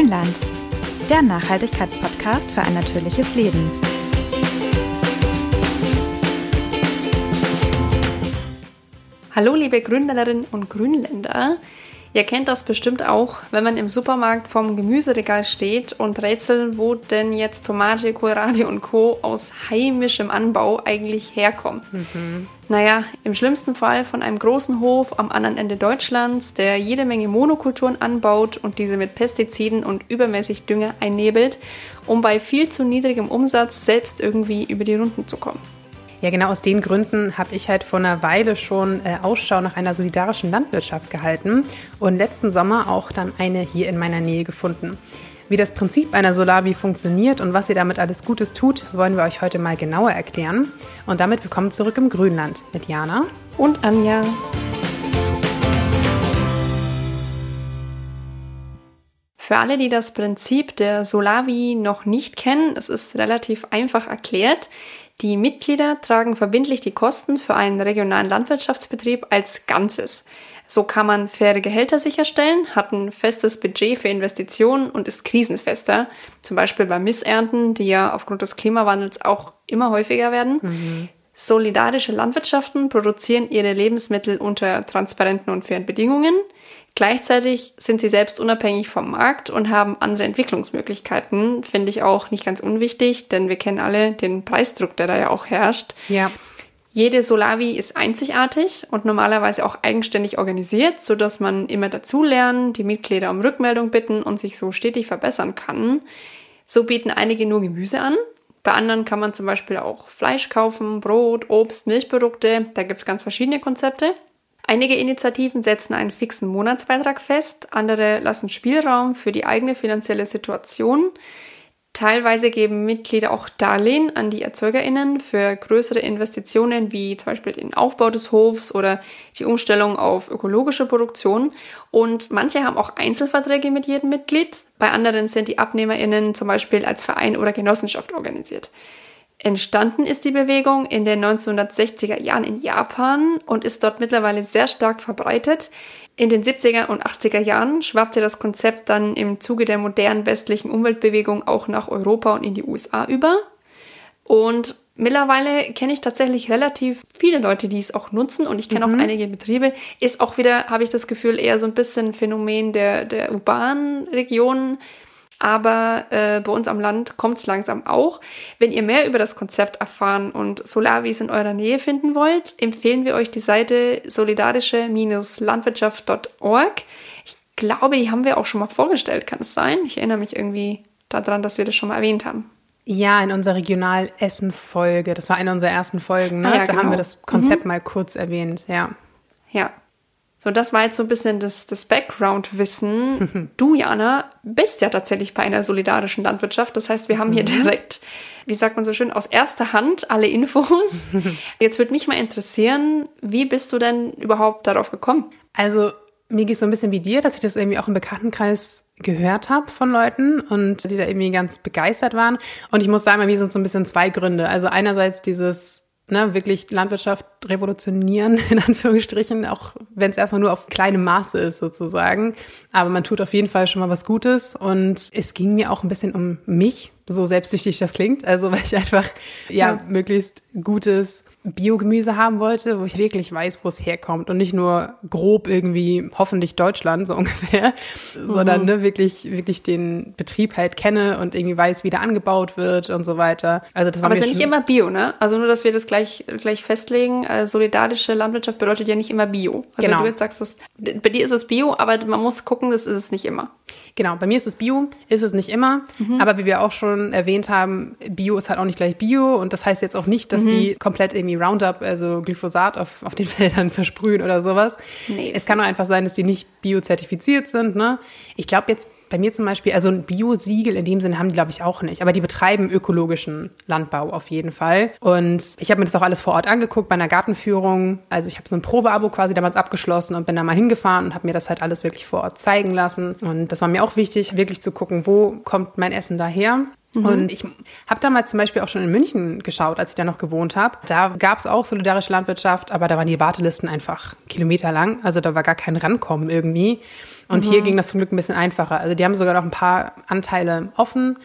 Grünland, der Nachhaltigkeitspodcast für ein natürliches Leben. Hallo liebe Grünländerinnen und Grünländer. Ihr kennt das bestimmt auch, wenn man im Supermarkt vorm Gemüseregal steht und rätselt, wo denn jetzt Tomate, Kohlrabi und Co. aus heimischem Anbau eigentlich herkommen. Mhm. Naja, im schlimmsten Fall von einem großen Hof am anderen Ende Deutschlands, der jede Menge Monokulturen anbaut und diese mit Pestiziden und übermäßig Dünger einnebelt, um bei viel zu niedrigem Umsatz selbst irgendwie über die Runden zu kommen. Ja, genau aus den Gründen habe ich halt vor einer Weile schon äh, Ausschau nach einer solidarischen Landwirtschaft gehalten und letzten Sommer auch dann eine hier in meiner Nähe gefunden. Wie das Prinzip einer Solavi funktioniert und was ihr damit alles Gutes tut, wollen wir euch heute mal genauer erklären. Und damit willkommen zurück im Grünland mit Jana und Anja. Für alle, die das Prinzip der Solavi noch nicht kennen, es ist relativ einfach erklärt. Die Mitglieder tragen verbindlich die Kosten für einen regionalen Landwirtschaftsbetrieb als Ganzes. So kann man faire Gehälter sicherstellen, hat ein festes Budget für Investitionen und ist krisenfester. Zum Beispiel bei Missernten, die ja aufgrund des Klimawandels auch immer häufiger werden. Mhm. Solidarische Landwirtschaften produzieren ihre Lebensmittel unter transparenten und fairen Bedingungen. Gleichzeitig sind sie selbst unabhängig vom Markt und haben andere Entwicklungsmöglichkeiten. Finde ich auch nicht ganz unwichtig, denn wir kennen alle den Preisdruck, der da ja auch herrscht. Ja. Jede Solavi ist einzigartig und normalerweise auch eigenständig organisiert, sodass man immer dazulernen, die Mitglieder um Rückmeldung bitten und sich so stetig verbessern kann. So bieten einige nur Gemüse an. Bei anderen kann man zum Beispiel auch Fleisch kaufen, Brot, Obst, Milchprodukte. Da gibt es ganz verschiedene Konzepte. Einige Initiativen setzen einen fixen Monatsbeitrag fest, andere lassen Spielraum für die eigene finanzielle Situation. Teilweise geben Mitglieder auch Darlehen an die ErzeugerInnen für größere Investitionen wie zum Beispiel den Aufbau des Hofs oder die Umstellung auf ökologische Produktion. Und manche haben auch Einzelverträge mit jedem Mitglied. Bei anderen sind die AbnehmerInnen zum Beispiel als Verein oder Genossenschaft organisiert. Entstanden ist die Bewegung in den 1960er Jahren in Japan und ist dort mittlerweile sehr stark verbreitet. In den 70er und 80er Jahren schwappte das Konzept dann im Zuge der modernen westlichen Umweltbewegung auch nach Europa und in die USA über. Und mittlerweile kenne ich tatsächlich relativ viele Leute, die es auch nutzen und ich kenne mhm. auch einige Betriebe. Ist auch wieder, habe ich das Gefühl, eher so ein bisschen Phänomen der, der urbanen Regionen aber äh, bei uns am Land kommt es langsam auch. Wenn ihr mehr über das Konzept erfahren und Solavis in eurer Nähe finden wollt, empfehlen wir euch die Seite solidarische-landwirtschaft.org. Ich glaube, die haben wir auch schon mal vorgestellt, kann es sein? Ich erinnere mich irgendwie daran, dass wir das schon mal erwähnt haben. Ja, in unserer Regional-Essen-Folge. Das war eine unserer ersten Folgen, ne? Ah, ja, da genau. haben wir das Konzept mhm. mal kurz erwähnt, ja. Ja, so, das war jetzt so ein bisschen das, das Background-Wissen. Du, Jana, bist ja tatsächlich bei einer solidarischen Landwirtschaft. Das heißt, wir haben hier mhm. direkt, wie sagt man so schön, aus erster Hand alle Infos. Jetzt würde mich mal interessieren, wie bist du denn überhaupt darauf gekommen? Also, mir geht es so ein bisschen wie dir, dass ich das irgendwie auch im Bekanntenkreis gehört habe von Leuten und die da irgendwie ganz begeistert waren. Und ich muss sagen, bei mir sind so ein bisschen zwei Gründe. Also einerseits dieses ne, wirklich Landwirtschaft revolutionieren, in Anführungsstrichen, auch wenn es erstmal nur auf kleinem Maße ist sozusagen. Aber man tut auf jeden Fall schon mal was Gutes und es ging mir auch ein bisschen um mich, so selbstsüchtig das klingt. Also weil ich einfach ja, ja. möglichst gutes Biogemüse haben wollte, wo ich wirklich weiß, wo es herkommt und nicht nur grob irgendwie hoffentlich Deutschland so ungefähr, mhm. sondern ne, wirklich wirklich den Betrieb halt kenne und irgendwie weiß, wie der angebaut wird und so weiter. Also das war Aber es ist ja nicht immer Bio, ne? Also nur, dass wir das gleich gleich festlegen. Äh, solidarische Landwirtschaft bedeutet ja nicht immer Bio. Also genau. du jetzt sagst, das, bei dir ist es Bio, aber man muss gucken, das ist es nicht immer. Genau, bei mir ist es Bio, ist es nicht immer. Mhm. Aber wie wir auch schon erwähnt haben, Bio ist halt auch nicht gleich Bio. Und das heißt jetzt auch nicht, dass mhm. die komplett irgendwie Roundup, also Glyphosat auf, auf den Feldern versprühen oder sowas. Nee. Es kann auch einfach sein, dass die nicht biozertifiziert sind. Ne? Ich glaube jetzt bei mir zum Beispiel, also ein Bio-Siegel in dem Sinne haben die, glaube ich, auch nicht. Aber die betreiben ökologischen Landbau auf jeden Fall. Und ich habe mir das auch alles vor Ort angeguckt bei einer Gartenführung. Also ich habe so ein Probeabo quasi damals abgeschlossen und bin da mal hingefahren und habe mir das halt alles wirklich vor Ort zeigen lassen. Und das war mir auch wichtig, wirklich zu gucken, wo kommt mein Essen daher. Mhm. Und ich habe damals zum Beispiel auch schon in München geschaut, als ich da noch gewohnt habe. Da gab es auch solidarische Landwirtschaft, aber da waren die Wartelisten einfach kilometerlang. Also da war gar kein Rankommen irgendwie. Und mhm. hier ging das zum Glück ein bisschen einfacher. Also die haben sogar noch ein paar Anteile offen,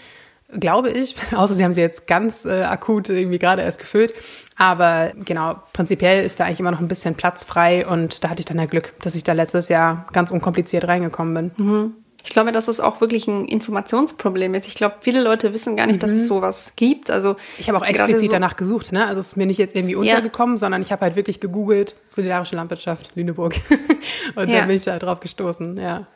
glaube ich. Außer sie haben sie jetzt ganz äh, akut irgendwie gerade erst gefüllt. Aber genau, prinzipiell ist da eigentlich immer noch ein bisschen Platz frei. Und da hatte ich dann ja Glück, dass ich da letztes Jahr ganz unkompliziert reingekommen bin. Mhm. Ich glaube, dass es auch wirklich ein Informationsproblem ist. Ich glaube, viele Leute wissen gar nicht, mhm. dass es mhm. sowas gibt. Also ich habe auch explizit so danach gesucht. Ne? Also es ist mir nicht jetzt irgendwie untergekommen, ja. sondern ich habe halt wirklich gegoogelt solidarische Landwirtschaft Lüneburg und ja. dann bin ich da drauf gestoßen. Ja.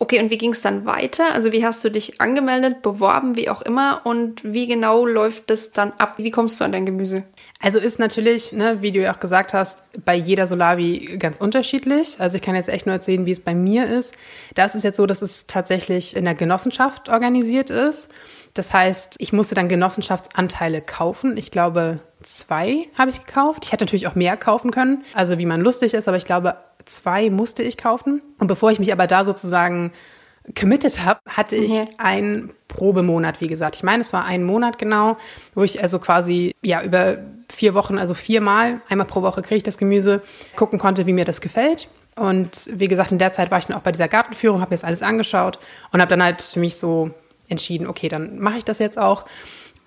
Okay, und wie ging es dann weiter? Also wie hast du dich angemeldet, beworben, wie auch immer? Und wie genau läuft das dann ab? Wie kommst du an dein Gemüse? Also ist natürlich, ne, wie du ja auch gesagt hast, bei jeder Solavi ganz unterschiedlich. Also ich kann jetzt echt nur erzählen, wie es bei mir ist. Da ist jetzt so, dass es tatsächlich in der Genossenschaft organisiert ist. Das heißt, ich musste dann Genossenschaftsanteile kaufen. Ich glaube, zwei habe ich gekauft. Ich hätte natürlich auch mehr kaufen können, also wie man lustig ist, aber ich glaube, zwei musste ich kaufen. Und bevor ich mich aber da sozusagen committed habe, hatte ich mhm. einen Probemonat, wie gesagt. Ich meine, es war ein Monat genau, wo ich also quasi ja über vier Wochen, also viermal, einmal pro Woche kriege ich das Gemüse, gucken konnte, wie mir das gefällt. Und wie gesagt, in der Zeit war ich dann auch bei dieser Gartenführung, habe mir das alles angeschaut und habe dann halt für mich so entschieden, okay, dann mache ich das jetzt auch.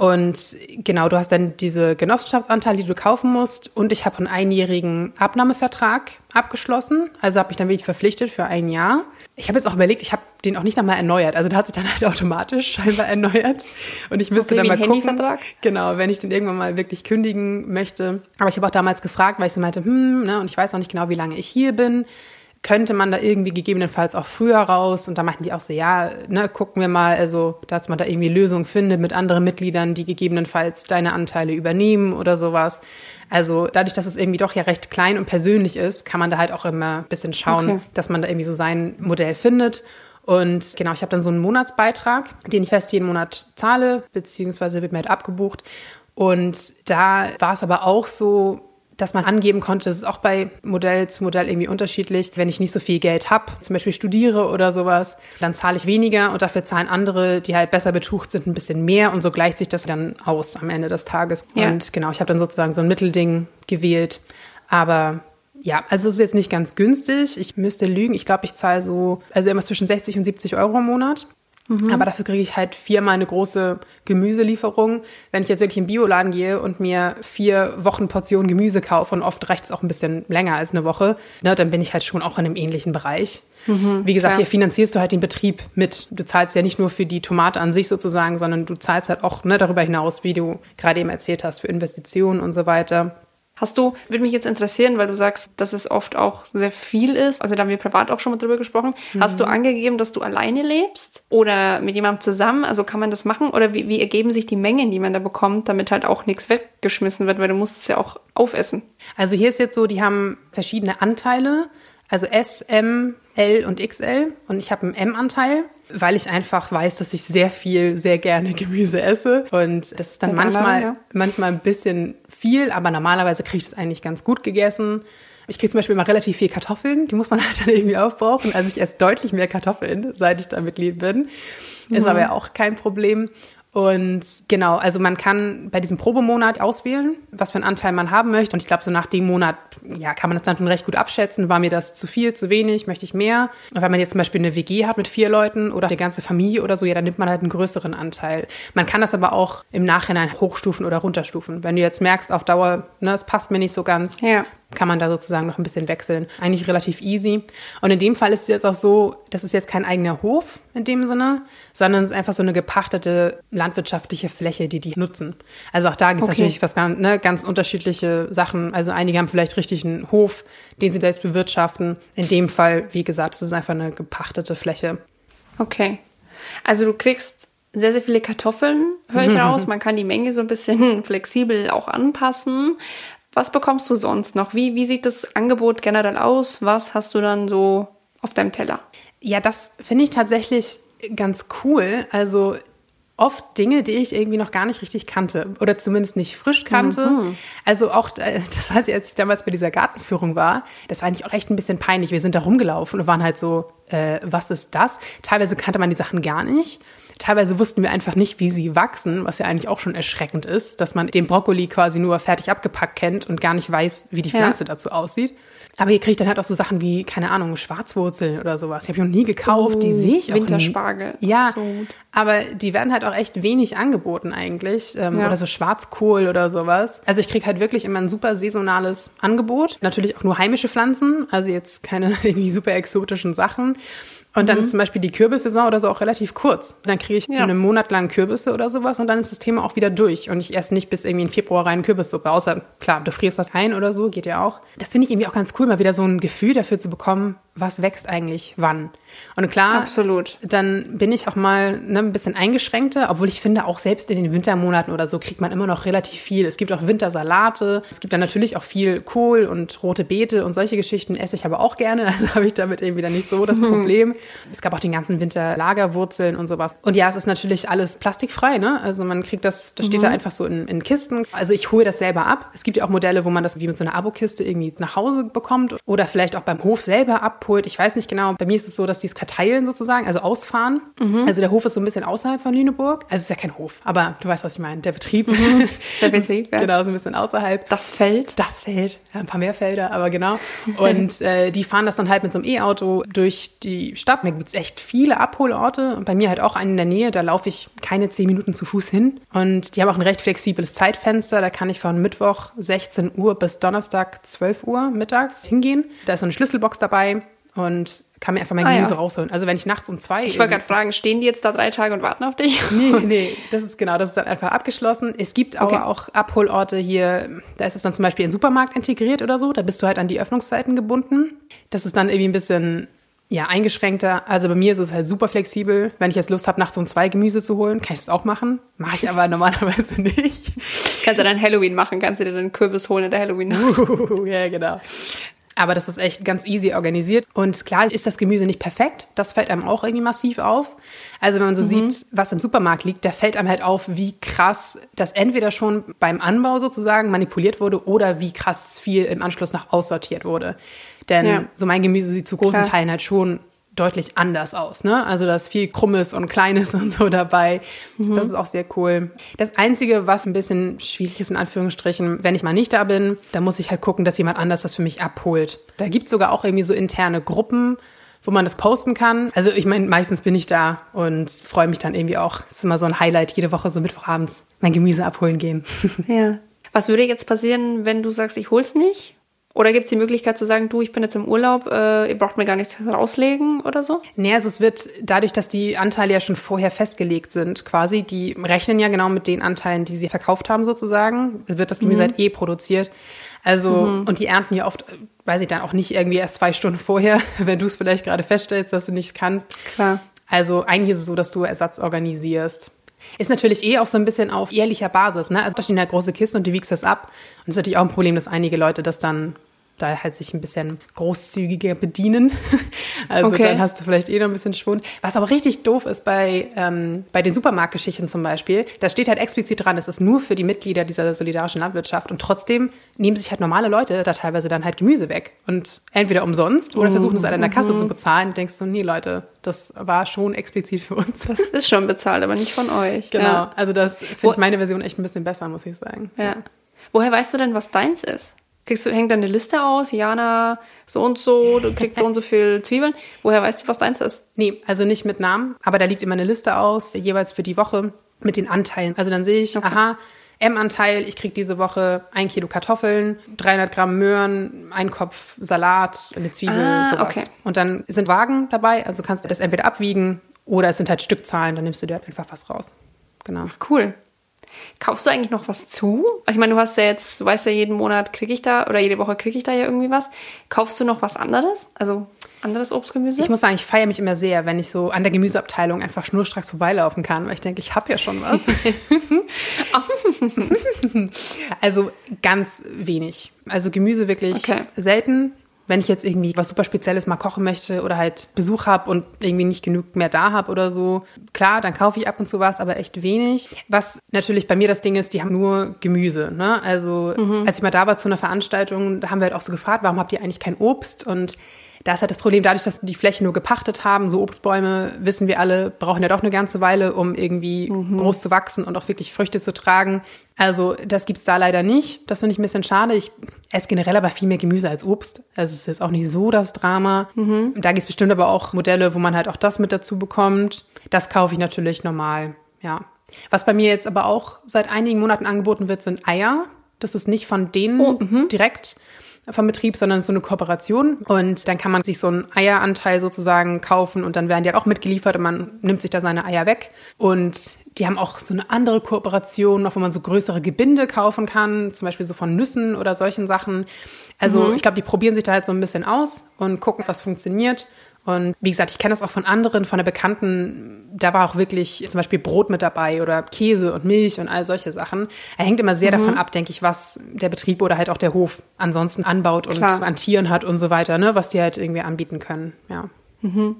Und genau, du hast dann diese Genossenschaftsanteile, die du kaufen musst. Und ich habe einen einjährigen Abnahmevertrag abgeschlossen. Also habe ich dann wirklich verpflichtet für ein Jahr. Ich habe jetzt auch überlegt, ich habe den auch nicht nochmal erneuert. Also der hat sich dann halt automatisch scheinbar erneuert. Und ich müsste okay, dann mal gucken. Handyvertrag? Genau, wenn ich den irgendwann mal wirklich kündigen möchte. Aber ich habe auch damals gefragt, weil ich so meinte, hm, ne, und ich weiß auch nicht genau, wie lange ich hier bin könnte man da irgendwie gegebenenfalls auch früher raus? Und da meinten die auch so, ja, ne, gucken wir mal, also, dass man da irgendwie Lösungen findet mit anderen Mitgliedern, die gegebenenfalls deine Anteile übernehmen oder sowas. Also dadurch, dass es irgendwie doch ja recht klein und persönlich ist, kann man da halt auch immer ein bisschen schauen, okay. dass man da irgendwie so sein Modell findet. Und genau, ich habe dann so einen Monatsbeitrag, den ich fest jeden Monat zahle, beziehungsweise wird mir halt abgebucht. Und da war es aber auch so, dass man angeben konnte, das ist auch bei Modell zu Modell irgendwie unterschiedlich. Wenn ich nicht so viel Geld habe, zum Beispiel studiere oder sowas, dann zahle ich weniger und dafür zahlen andere, die halt besser betucht sind, ein bisschen mehr und so gleicht sich das dann aus am Ende des Tages. Ja. Und genau, ich habe dann sozusagen so ein Mittelding gewählt. Aber ja, also es ist jetzt nicht ganz günstig. Ich müsste lügen. Ich glaube, ich zahle so, also immer zwischen 60 und 70 Euro im Monat. Mhm. Aber dafür kriege ich halt viermal eine große Gemüselieferung. Wenn ich jetzt wirklich in den Bioladen gehe und mir vier Wochen Portionen Gemüse kaufe und oft reicht es auch ein bisschen länger als eine Woche, ne, dann bin ich halt schon auch in einem ähnlichen Bereich. Mhm, Wie gesagt, klar. hier finanzierst du halt den Betrieb mit. Du zahlst ja nicht nur für die Tomate an sich sozusagen, sondern du zahlst halt auch ne, darüber hinaus, wie du gerade eben erzählt hast, für Investitionen und so weiter. Hast du, würde mich jetzt interessieren, weil du sagst, dass es oft auch sehr viel ist, also da haben wir privat auch schon mal drüber gesprochen. Mhm. Hast du angegeben, dass du alleine lebst oder mit jemandem zusammen? Also kann man das machen oder wie, wie ergeben sich die Mengen, die man da bekommt, damit halt auch nichts weggeschmissen wird, weil du musst es ja auch aufessen. Also hier ist jetzt so, die haben verschiedene Anteile. Also S, M, L und XL und ich habe einen M-Anteil, weil ich einfach weiß, dass ich sehr viel, sehr gerne Gemüse esse und das ist dann manchmal, ja. manchmal ein bisschen viel, aber normalerweise kriege ich es eigentlich ganz gut gegessen. Ich kriege zum Beispiel immer relativ viel Kartoffeln, die muss man halt dann irgendwie aufbrauchen. Also ich esse deutlich mehr Kartoffeln, seit ich da Mitglied bin. Ist mhm. aber ja auch kein Problem. Und genau, also man kann bei diesem Probemonat auswählen, was für einen Anteil man haben möchte. Und ich glaube, so nach dem Monat, ja, kann man das dann schon recht gut abschätzen. War mir das zu viel, zu wenig, möchte ich mehr? Und wenn man jetzt zum Beispiel eine WG hat mit vier Leuten oder die ganze Familie oder so, ja, dann nimmt man halt einen größeren Anteil. Man kann das aber auch im Nachhinein hochstufen oder runterstufen. Wenn du jetzt merkst, auf Dauer, ne, es passt mir nicht so ganz, ja kann man da sozusagen noch ein bisschen wechseln. Eigentlich relativ easy. Und in dem Fall ist es jetzt auch so, das ist jetzt kein eigener Hof in dem Sinne, sondern es ist einfach so eine gepachtete landwirtschaftliche Fläche, die die nutzen. Also auch da gibt es okay. natürlich was ganz, ne, ganz unterschiedliche Sachen. Also einige haben vielleicht richtig einen Hof, den sie selbst bewirtschaften. In dem Fall, wie gesagt, es ist einfach eine gepachtete Fläche. Okay. Also du kriegst sehr, sehr viele Kartoffeln, höre ich raus. Man kann die Menge so ein bisschen flexibel auch anpassen. Was bekommst du sonst noch? Wie, wie sieht das Angebot generell aus? Was hast du dann so auf deinem Teller? Ja, das finde ich tatsächlich ganz cool. Also oft Dinge, die ich irgendwie noch gar nicht richtig kannte oder zumindest nicht frisch kannte. Mhm. Also auch, äh, das weiß ich, als ich damals bei dieser Gartenführung war, das war eigentlich auch echt ein bisschen peinlich. Wir sind da rumgelaufen und waren halt so, äh, was ist das? Teilweise kannte man die Sachen gar nicht. Teilweise wussten wir einfach nicht, wie sie wachsen, was ja eigentlich auch schon erschreckend ist, dass man den Brokkoli quasi nur fertig abgepackt kennt und gar nicht weiß, wie die Pflanze ja. dazu aussieht. Aber ihr kriegt dann halt auch so Sachen wie, keine Ahnung, Schwarzwurzeln oder sowas. Die habe ich noch nie gekauft, oh, die sehe ich auch Winterspargel. Nie. Ja, so aber die werden halt auch echt wenig angeboten eigentlich. Ähm, ja. Oder so Schwarzkohl oder sowas. Also ich kriege halt wirklich immer ein super saisonales Angebot. Natürlich auch nur heimische Pflanzen, also jetzt keine irgendwie super exotischen Sachen. Und dann mhm. ist zum Beispiel die Kürbissaison oder so auch relativ kurz. Dann kriege ich ja. einen Monat lang Kürbisse oder sowas und dann ist das Thema auch wieder durch. Und ich esse nicht bis irgendwie in Februar rein Kürbissuppe. Außer, klar, du frierst das ein oder so, geht ja auch. Das finde ich irgendwie auch ganz cool, mal wieder so ein Gefühl dafür zu bekommen, was wächst eigentlich wann. Und klar, Absolut. dann bin ich auch mal ne, ein bisschen eingeschränkter, obwohl ich finde, auch selbst in den Wintermonaten oder so kriegt man immer noch relativ viel. Es gibt auch Wintersalate, es gibt dann natürlich auch viel Kohl und rote Beete und solche Geschichten esse ich aber auch gerne. Also habe ich damit irgendwie dann nicht so das Problem. es gab auch den ganzen Winter Lagerwurzeln und sowas. Und ja, es ist natürlich alles plastikfrei, ne? Also man kriegt das, das steht mhm. da einfach so in, in Kisten. Also ich hole das selber ab. Es gibt ja auch Modelle, wo man das wie mit so einer Abokiste irgendwie nach Hause bekommt oder vielleicht auch beim Hof selber ab abholt. Ich weiß nicht genau. Bei mir ist es so, dass die es karteilen sozusagen, also ausfahren. Mhm. Also der Hof ist so ein bisschen außerhalb von Lüneburg. Also es ist ja kein Hof, aber du weißt, was ich meine. Der Betrieb. Mhm. Der Betrieb, ja. genau, so ein bisschen außerhalb. Das Feld. Das Feld. Ja, ein paar mehr Felder, aber genau. Und äh, die fahren das dann halt mit so einem E-Auto durch die Stadt. Da gibt es echt viele Abholorte. Und bei mir halt auch einen in der Nähe. Da laufe ich keine zehn Minuten zu Fuß hin. Und die haben auch ein recht flexibles Zeitfenster. Da kann ich von Mittwoch 16 Uhr bis Donnerstag 12 Uhr mittags hingehen. Da ist so eine Schlüsselbox dabei und kann mir einfach mein ah, Gemüse ja. rausholen. Also wenn ich nachts um zwei. Ich wollte gerade fragen, stehen die jetzt da drei Tage und warten auf dich? Nee, nee, das ist genau, das ist dann einfach abgeschlossen. Es gibt okay. aber auch Abholorte hier, da ist es dann zum Beispiel in Supermarkt integriert oder so, da bist du halt an die Öffnungszeiten gebunden. Das ist dann irgendwie ein bisschen ja, eingeschränkter. Also bei mir ist es halt super flexibel. Wenn ich jetzt Lust habe, nachts um zwei Gemüse zu holen, kann ich das auch machen. Mache ich aber normalerweise nicht. Kannst du dann Halloween machen? Kannst du dir dann Kürbis holen in der Halloween-Nacht? Uh, ja, genau. Aber das ist echt ganz easy organisiert. Und klar ist das Gemüse nicht perfekt. Das fällt einem auch irgendwie massiv auf. Also wenn man so mhm. sieht, was im Supermarkt liegt, da fällt einem halt auf, wie krass das entweder schon beim Anbau sozusagen manipuliert wurde oder wie krass viel im Anschluss noch aussortiert wurde. Denn ja. so mein Gemüse sieht zu großen Klar. Teilen halt schon deutlich anders aus. Ne? Also da ist viel Krummes und Kleines und so dabei. Mhm. Das ist auch sehr cool. Das Einzige, was ein bisschen schwierig ist, in Anführungsstrichen, wenn ich mal nicht da bin, da muss ich halt gucken, dass jemand anders das für mich abholt. Da gibt es sogar auch irgendwie so interne Gruppen, wo man das posten kann. Also ich meine, meistens bin ich da und freue mich dann irgendwie auch. Es ist immer so ein Highlight, jede Woche so Mittwochabends mein Gemüse abholen gehen. Ja. Was würde jetzt passieren, wenn du sagst, ich hol's nicht? Oder gibt es die Möglichkeit zu sagen, du, ich bin jetzt im Urlaub, äh, ihr braucht mir gar nichts rauslegen oder so? Nee, also es wird dadurch, dass die Anteile ja schon vorher festgelegt sind, quasi, die rechnen ja genau mit den Anteilen, die sie verkauft haben sozusagen, wird das Gemüse mhm. halt eh produziert. Also, mhm. und die ernten ja oft, weiß ich dann auch nicht irgendwie erst zwei Stunden vorher, wenn du es vielleicht gerade feststellst, dass du nicht kannst. Klar. Also eigentlich ist es so, dass du Ersatz organisierst. Ist natürlich eh auch so ein bisschen auf ehrlicher Basis. Ne? Also da stehen halt große Kisten und du wiegst das ab. Und das ist natürlich auch ein Problem, dass einige Leute das dann da halt sich ein bisschen großzügiger bedienen. Also okay. dann hast du vielleicht eh noch ein bisschen Schwund. Was aber richtig doof ist bei, ähm, bei den Supermarktgeschichten zum Beispiel, da steht halt explizit dran, es ist nur für die Mitglieder dieser solidarischen Landwirtschaft und trotzdem nehmen sich halt normale Leute da teilweise dann halt Gemüse weg und entweder umsonst oder versuchen es halt an der Kasse mhm. zu bezahlen und denkst du, nee Leute, das war schon explizit für uns. Das ist schon bezahlt, aber nicht von euch. Genau, ja. also das finde ich meine Version echt ein bisschen besser, muss ich sagen. Ja. Woher weißt du denn, was deins ist? Kriegst du, hängt da eine Liste aus? Jana, so und so, du kriegst so und so viel Zwiebeln. Woher weißt du, was deins ist? Nee, also nicht mit Namen, aber da liegt immer eine Liste aus, jeweils für die Woche mit den Anteilen. Also dann sehe ich, okay. aha, M-Anteil, ich kriege diese Woche ein Kilo Kartoffeln, 300 Gramm Möhren, ein Kopf Salat, eine Zwiebel, ah, sowas. Okay. Und dann sind Wagen dabei, also kannst du das entweder abwiegen oder es sind halt Stückzahlen, dann nimmst du dir halt einfach was raus. Genau. Cool. Kaufst du eigentlich noch was zu? Ich meine, du hast ja jetzt, du weißt ja, jeden Monat kriege ich da oder jede Woche kriege ich da ja irgendwie was. Kaufst du noch was anderes? Also anderes Obstgemüse? Ich muss sagen, ich feiere mich immer sehr, wenn ich so an der Gemüseabteilung einfach schnurstracks vorbeilaufen kann, weil ich denke, ich habe ja schon was. also ganz wenig. Also Gemüse wirklich okay. selten wenn ich jetzt irgendwie was super Spezielles mal kochen möchte oder halt Besuch habe und irgendwie nicht genug mehr da habe oder so, klar, dann kaufe ich ab und zu was, aber echt wenig. Was natürlich bei mir das Ding ist, die haben nur Gemüse. Ne? Also mhm. als ich mal da war zu einer Veranstaltung, da haben wir halt auch so gefragt, warum habt ihr eigentlich kein Obst? Und da ist halt das Problem, dadurch, dass die Fläche nur gepachtet haben, so Obstbäume, wissen wir alle, brauchen ja doch eine ganze Weile, um irgendwie mhm. groß zu wachsen und auch wirklich Früchte zu tragen. Also das gibt's da leider nicht. Das finde ich ein bisschen schade. Ich esse generell aber viel mehr Gemüse als Obst. Also es ist jetzt auch nicht so das Drama. Mhm. Da gibt's bestimmt aber auch Modelle, wo man halt auch das mit dazu bekommt. Das kaufe ich natürlich normal, ja. Was bei mir jetzt aber auch seit einigen Monaten angeboten wird, sind Eier. Das ist nicht von denen oh, mhm. direkt, vom Betrieb, sondern so eine Kooperation. Und dann kann man sich so einen Eieranteil sozusagen kaufen und dann werden die halt auch mitgeliefert und man nimmt sich da seine Eier weg. Und die haben auch so eine andere Kooperation, auch wo man so größere Gebinde kaufen kann, zum Beispiel so von Nüssen oder solchen Sachen. Also mhm. ich glaube, die probieren sich da halt so ein bisschen aus und gucken, was funktioniert. Und wie gesagt, ich kenne das auch von anderen, von der Bekannten. Da war auch wirklich zum Beispiel Brot mit dabei oder Käse und Milch und all solche Sachen. Er hängt immer sehr mhm. davon ab, denke ich, was der Betrieb oder halt auch der Hof ansonsten anbaut und Klar. an Tieren hat und so weiter, ne, was die halt irgendwie anbieten können. Ja. Mhm.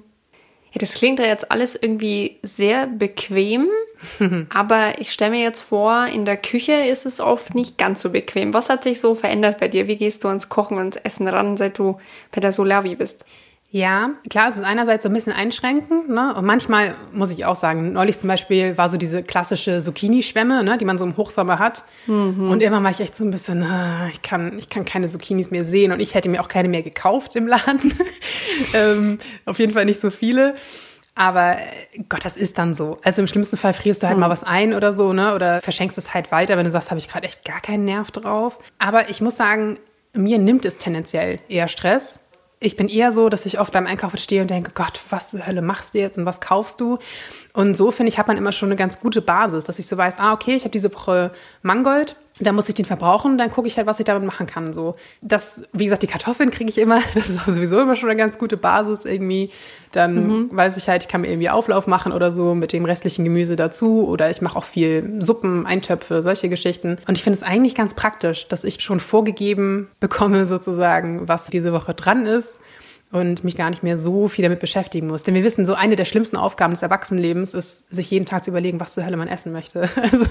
Ja, das klingt ja jetzt alles irgendwie sehr bequem, aber ich stelle mir jetzt vor, in der Küche ist es oft nicht ganz so bequem. Was hat sich so verändert bei dir? Wie gehst du ans Kochen, ans Essen ran, seit du bei der Solavi bist? Ja, klar, es ist einerseits so ein bisschen einschränkend. Ne? Und manchmal muss ich auch sagen, neulich zum Beispiel war so diese klassische Zucchini-Schwemme, ne, die man so im Hochsommer hat. Mhm. Und irgendwann war ich echt so ein bisschen, ah, ich, kann, ich kann keine Zucchinis mehr sehen und ich hätte mir auch keine mehr gekauft im Laden. ähm, auf jeden Fall nicht so viele. Aber Gott, das ist dann so. Also im schlimmsten Fall frierst du halt mhm. mal was ein oder so, ne? Oder verschenkst es halt weiter, wenn du sagst, habe ich gerade echt gar keinen Nerv drauf. Aber ich muss sagen, mir nimmt es tendenziell eher Stress ich bin eher so, dass ich oft beim Einkaufen stehe und denke, Gott, was zur Hölle machst du jetzt und was kaufst du? Und so finde ich, hat man immer schon eine ganz gute Basis, dass ich so weiß, ah, okay, ich habe diese Woche Mangold, da muss ich den verbrauchen, dann gucke ich halt, was ich damit machen kann. So, das, wie gesagt, die Kartoffeln kriege ich immer, das ist sowieso immer schon eine ganz gute Basis irgendwie. Dann mhm. weiß ich halt, ich kann mir irgendwie Auflauf machen oder so mit dem restlichen Gemüse dazu oder ich mache auch viel Suppen, Eintöpfe, solche Geschichten. Und ich finde es eigentlich ganz praktisch, dass ich schon vorgegeben bekomme sozusagen, was diese Woche dran ist und mich gar nicht mehr so viel damit beschäftigen muss. Denn wir wissen, so eine der schlimmsten Aufgaben des Erwachsenenlebens ist, sich jeden Tag zu überlegen, was zur Hölle man essen möchte. Also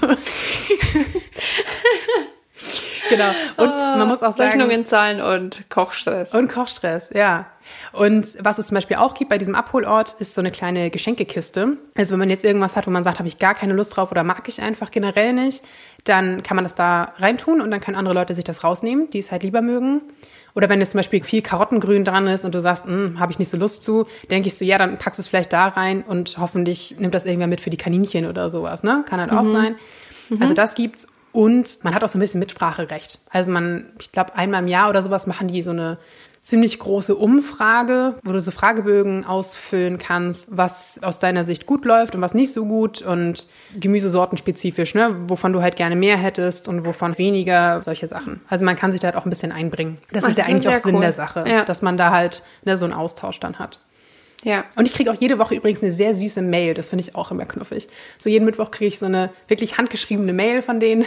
genau. Und oh, man muss auch sagen. Rechnungen zahlen und Kochstress. Und Kochstress, ja. Und was es zum Beispiel auch gibt bei diesem Abholort, ist so eine kleine Geschenkekiste. Also wenn man jetzt irgendwas hat, wo man sagt, habe ich gar keine Lust drauf oder mag ich einfach generell nicht, dann kann man das da reintun und dann können andere Leute sich das rausnehmen, die es halt lieber mögen. Oder wenn jetzt zum Beispiel viel Karottengrün dran ist und du sagst, hm, habe ich nicht so Lust zu, denke ich so, ja, dann packst du es vielleicht da rein und hoffentlich nimmt das irgendwer mit für die Kaninchen oder sowas, ne? Kann halt mhm. auch sein. Mhm. Also das gibt's. Und man hat auch so ein bisschen Mitspracherecht. Also man, ich glaube, einmal im Jahr oder sowas machen die so eine ziemlich große Umfrage, wo du so Fragebögen ausfüllen kannst, was aus deiner Sicht gut läuft und was nicht so gut und Gemüsesorten spezifisch, ne, wovon du halt gerne mehr hättest und wovon weniger, solche Sachen. Also man kann sich da halt auch ein bisschen einbringen. Das, das ist ja eigentlich auch Sinn der Sache, ja. dass man da halt ne, so einen Austausch dann hat. Ja. Und ich kriege auch jede Woche übrigens eine sehr süße Mail. Das finde ich auch immer knuffig. So jeden Mittwoch kriege ich so eine wirklich handgeschriebene Mail von denen,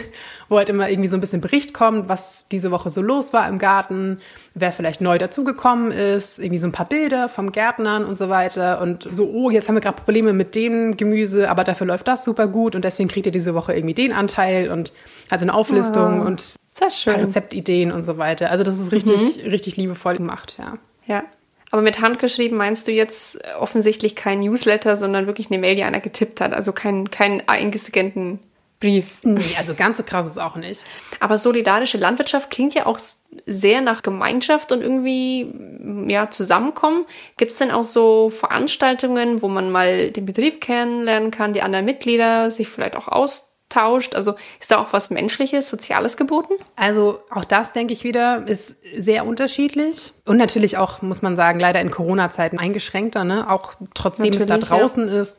wo halt immer irgendwie so ein bisschen Bericht kommt, was diese Woche so los war im Garten, wer vielleicht neu dazugekommen ist, irgendwie so ein paar Bilder vom Gärtnern und so weiter. Und so, oh, jetzt haben wir gerade Probleme mit dem Gemüse, aber dafür läuft das super gut und deswegen kriegt ihr diese Woche irgendwie den Anteil und also eine Auflistung oh, und ein paar Rezeptideen und so weiter. Also das ist richtig, mhm. richtig liebevoll gemacht, ja. Ja, aber mit handgeschrieben meinst du jetzt offensichtlich kein Newsletter, sondern wirklich eine Mail, die einer getippt hat, also keinen kein eingescannten Brief. Nee, also ganz so krass ist auch nicht. Aber solidarische Landwirtschaft klingt ja auch sehr nach Gemeinschaft und irgendwie ja zusammenkommen. Gibt es denn auch so Veranstaltungen, wo man mal den Betrieb kennenlernen kann, die anderen Mitglieder sich vielleicht auch aus tauscht? Also ist da auch was Menschliches, Soziales geboten? Also auch das, denke ich wieder, ist sehr unterschiedlich. Und natürlich auch, muss man sagen, leider in Corona-Zeiten eingeschränkter. Ne? Auch trotzdem natürlich, es da draußen ja. ist,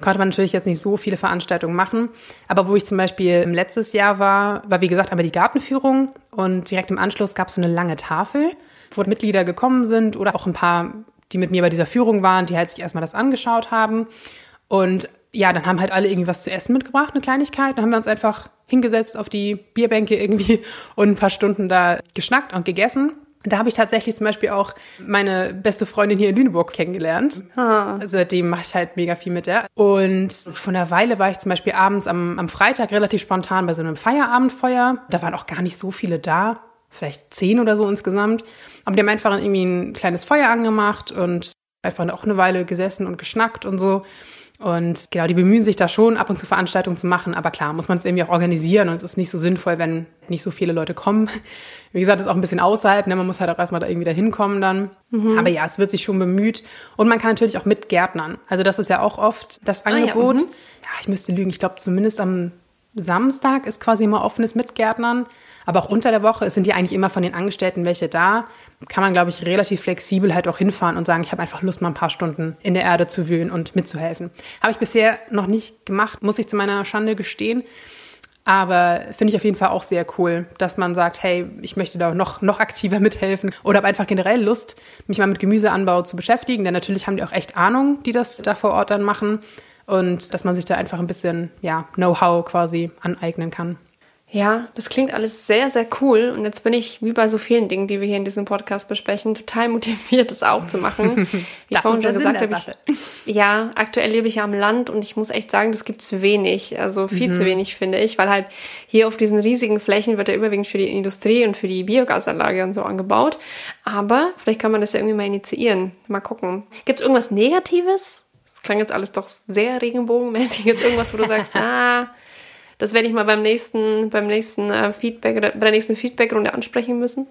konnte man natürlich jetzt nicht so viele Veranstaltungen machen. Aber wo ich zum Beispiel im letztes Jahr war, war wie gesagt einmal die Gartenführung und direkt im Anschluss gab es so eine lange Tafel, wo Mitglieder gekommen sind oder auch ein paar, die mit mir bei dieser Führung waren, die halt sich erstmal das angeschaut haben. Und ja, dann haben halt alle irgendwie was zu essen mitgebracht, eine Kleinigkeit. Dann haben wir uns einfach hingesetzt auf die Bierbänke irgendwie und ein paar Stunden da geschnackt und gegessen. Da habe ich tatsächlich zum Beispiel auch meine beste Freundin hier in Lüneburg kennengelernt. Ah. Seitdem mache ich halt mega viel mit der. Und von einer Weile war ich zum Beispiel abends am, am Freitag relativ spontan bei so einem Feierabendfeuer. Da waren auch gar nicht so viele da, vielleicht zehn oder so insgesamt. Aber die haben einfach irgendwie ein kleines Feuer angemacht und einfach auch eine Weile gesessen und geschnackt und so. Und genau, die bemühen sich da schon, ab und zu Veranstaltungen zu machen. Aber klar, muss man es irgendwie auch organisieren und es ist nicht so sinnvoll, wenn nicht so viele Leute kommen. Wie gesagt, ist auch ein bisschen außerhalb, ne? man muss halt auch erstmal da irgendwie da hinkommen dann. Mhm. Aber ja, es wird sich schon bemüht. Und man kann natürlich auch mit Gärtnern. Also das ist ja auch oft das Angebot. Ah, ja, mhm. ja, ich müsste lügen, ich glaube zumindest am Samstag ist quasi immer offenes Mitgärtnern. Aber auch unter der Woche sind die eigentlich immer von den Angestellten welche da. Kann man, glaube ich, relativ flexibel halt auch hinfahren und sagen, ich habe einfach Lust, mal ein paar Stunden in der Erde zu wühlen und mitzuhelfen. Habe ich bisher noch nicht gemacht, muss ich zu meiner Schande gestehen. Aber finde ich auf jeden Fall auch sehr cool, dass man sagt, hey, ich möchte da noch, noch aktiver mithelfen oder habe einfach generell Lust, mich mal mit Gemüseanbau zu beschäftigen. Denn natürlich haben die auch echt Ahnung, die das da vor Ort dann machen. Und dass man sich da einfach ein bisschen ja, Know-how quasi aneignen kann. Ja, das klingt alles sehr, sehr cool. Und jetzt bin ich, wie bei so vielen Dingen, die wir hier in diesem Podcast besprechen, total motiviert, das auch zu machen. Wie ich vorhin schon gesagt habe, ich, ja, aktuell lebe ich ja am Land und ich muss echt sagen, das gibt zu wenig. Also viel mhm. zu wenig, finde ich, weil halt hier auf diesen riesigen Flächen wird ja überwiegend für die Industrie und für die Biogasanlage und so angebaut. Aber vielleicht kann man das ja irgendwie mal initiieren. Mal gucken. Gibt es irgendwas Negatives? Das klang jetzt alles doch sehr regenbogenmäßig. Gibt es irgendwas, wo du sagst, ah, das werde ich mal beim nächsten, beim nächsten äh, Feedback oder bei der nächsten Feedbackrunde ansprechen müssen.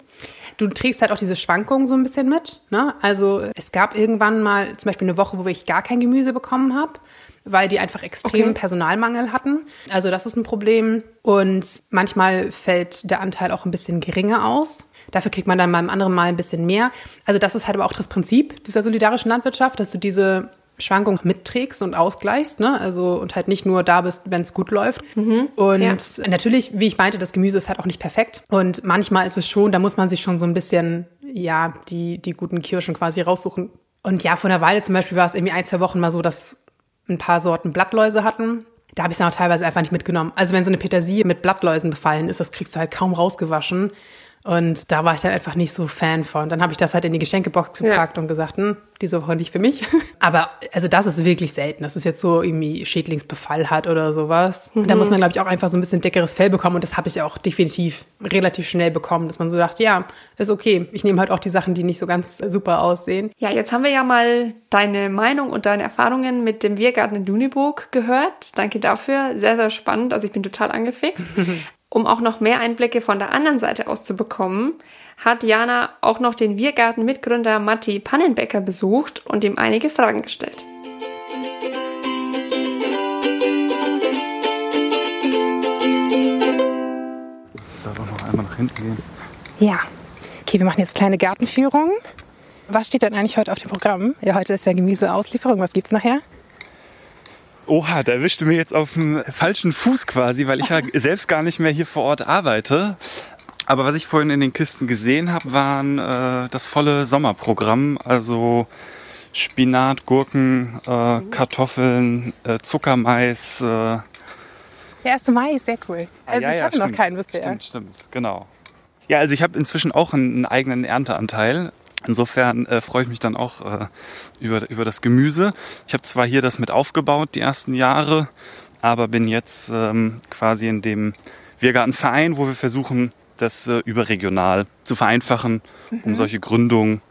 Du trägst halt auch diese Schwankungen so ein bisschen mit. Ne? Also es gab irgendwann mal zum Beispiel eine Woche, wo ich gar kein Gemüse bekommen habe weil die einfach extremen okay. Personalmangel hatten. Also das ist ein Problem. Und manchmal fällt der Anteil auch ein bisschen geringer aus. Dafür kriegt man dann mal im anderen Mal ein bisschen mehr. Also das ist halt aber auch das Prinzip dieser solidarischen Landwirtschaft, dass du diese Schwankung mitträgst und ausgleichst, ne? Also und halt nicht nur da bist, wenn es gut läuft. Mhm. Und ja. natürlich, wie ich meinte, das Gemüse ist halt auch nicht perfekt. Und manchmal ist es schon, da muss man sich schon so ein bisschen, ja, die, die guten Kirschen quasi raussuchen. Und ja, vor einer Weile zum Beispiel war es irgendwie ein, zwei Wochen mal so, dass ein paar Sorten Blattläuse hatten. Da habe ich es dann auch teilweise einfach nicht mitgenommen. Also wenn so eine Petersilie mit Blattläusen befallen ist, das kriegst du halt kaum rausgewaschen. Und da war ich dann einfach nicht so Fan von. Dann habe ich das halt in die Geschenkebox gepackt ja. und gesagt, hm, diese Woche nicht für mich. Aber also das ist wirklich selten, dass es jetzt so irgendwie Schädlingsbefall hat oder sowas. Mhm. Und da muss man, glaube ich, auch einfach so ein bisschen dickeres Fell bekommen. Und das habe ich auch definitiv relativ schnell bekommen, dass man so dachte, ja, ist okay. Ich nehme halt auch die Sachen, die nicht so ganz super aussehen. Ja, jetzt haben wir ja mal deine Meinung und deine Erfahrungen mit dem Wirgarten in Lüneburg gehört. Danke dafür. Sehr, sehr spannend. Also ich bin total angefixt. Um auch noch mehr Einblicke von der anderen Seite aus zu bekommen, hat Jana auch noch den Wirgarten-Mitgründer Matti Pannenbecker besucht und ihm einige Fragen gestellt. Da doch noch einmal nach hinten gehen. Ja. Okay, wir machen jetzt kleine Gartenführung. Was steht denn eigentlich heute auf dem Programm? Ja, heute ist ja Gemüseauslieferung. Was gibt's nachher? Oha, da erwischte mir jetzt auf dem falschen Fuß quasi, weil ich ja selbst gar nicht mehr hier vor Ort arbeite. Aber was ich vorhin in den Kisten gesehen habe, waren äh, das volle Sommerprogramm. Also Spinat, Gurken, äh, Kartoffeln, äh, Zuckermais. Äh. Der 1. Mai ist sehr cool. Also ja, ich hatte ja, noch keinen bisher. Stimmt, stimmt, genau. Ja, also ich habe inzwischen auch einen eigenen Ernteanteil. Insofern äh, freue ich mich dann auch äh, über, über das Gemüse. Ich habe zwar hier das mit aufgebaut, die ersten Jahre, aber bin jetzt ähm, quasi in dem Wirgartenverein, wo wir versuchen, das äh, überregional zu vereinfachen, mhm. um solche Gründungen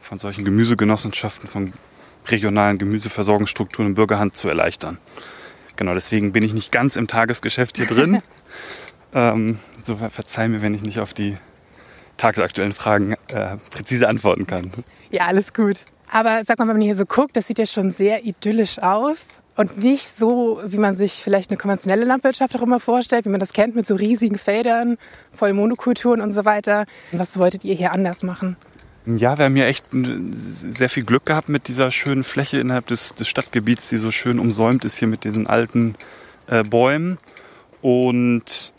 von solchen Gemüsegenossenschaften, von regionalen Gemüseversorgungsstrukturen in Bürgerhand zu erleichtern. Genau, deswegen bin ich nicht ganz im Tagesgeschäft hier drin. ähm, so verzeih mir, wenn ich nicht auf die tagesaktuellen Fragen äh, präzise antworten kann. Ja, alles gut. Aber sag mal, wenn man hier so guckt, das sieht ja schon sehr idyllisch aus. Und nicht so, wie man sich vielleicht eine konventionelle Landwirtschaft auch immer vorstellt, wie man das kennt, mit so riesigen Feldern, voll Monokulturen und so weiter. Was wolltet ihr hier anders machen? Ja, wir haben hier echt sehr viel Glück gehabt mit dieser schönen Fläche innerhalb des, des Stadtgebiets, die so schön umsäumt ist hier mit diesen alten äh, Bäumen. Und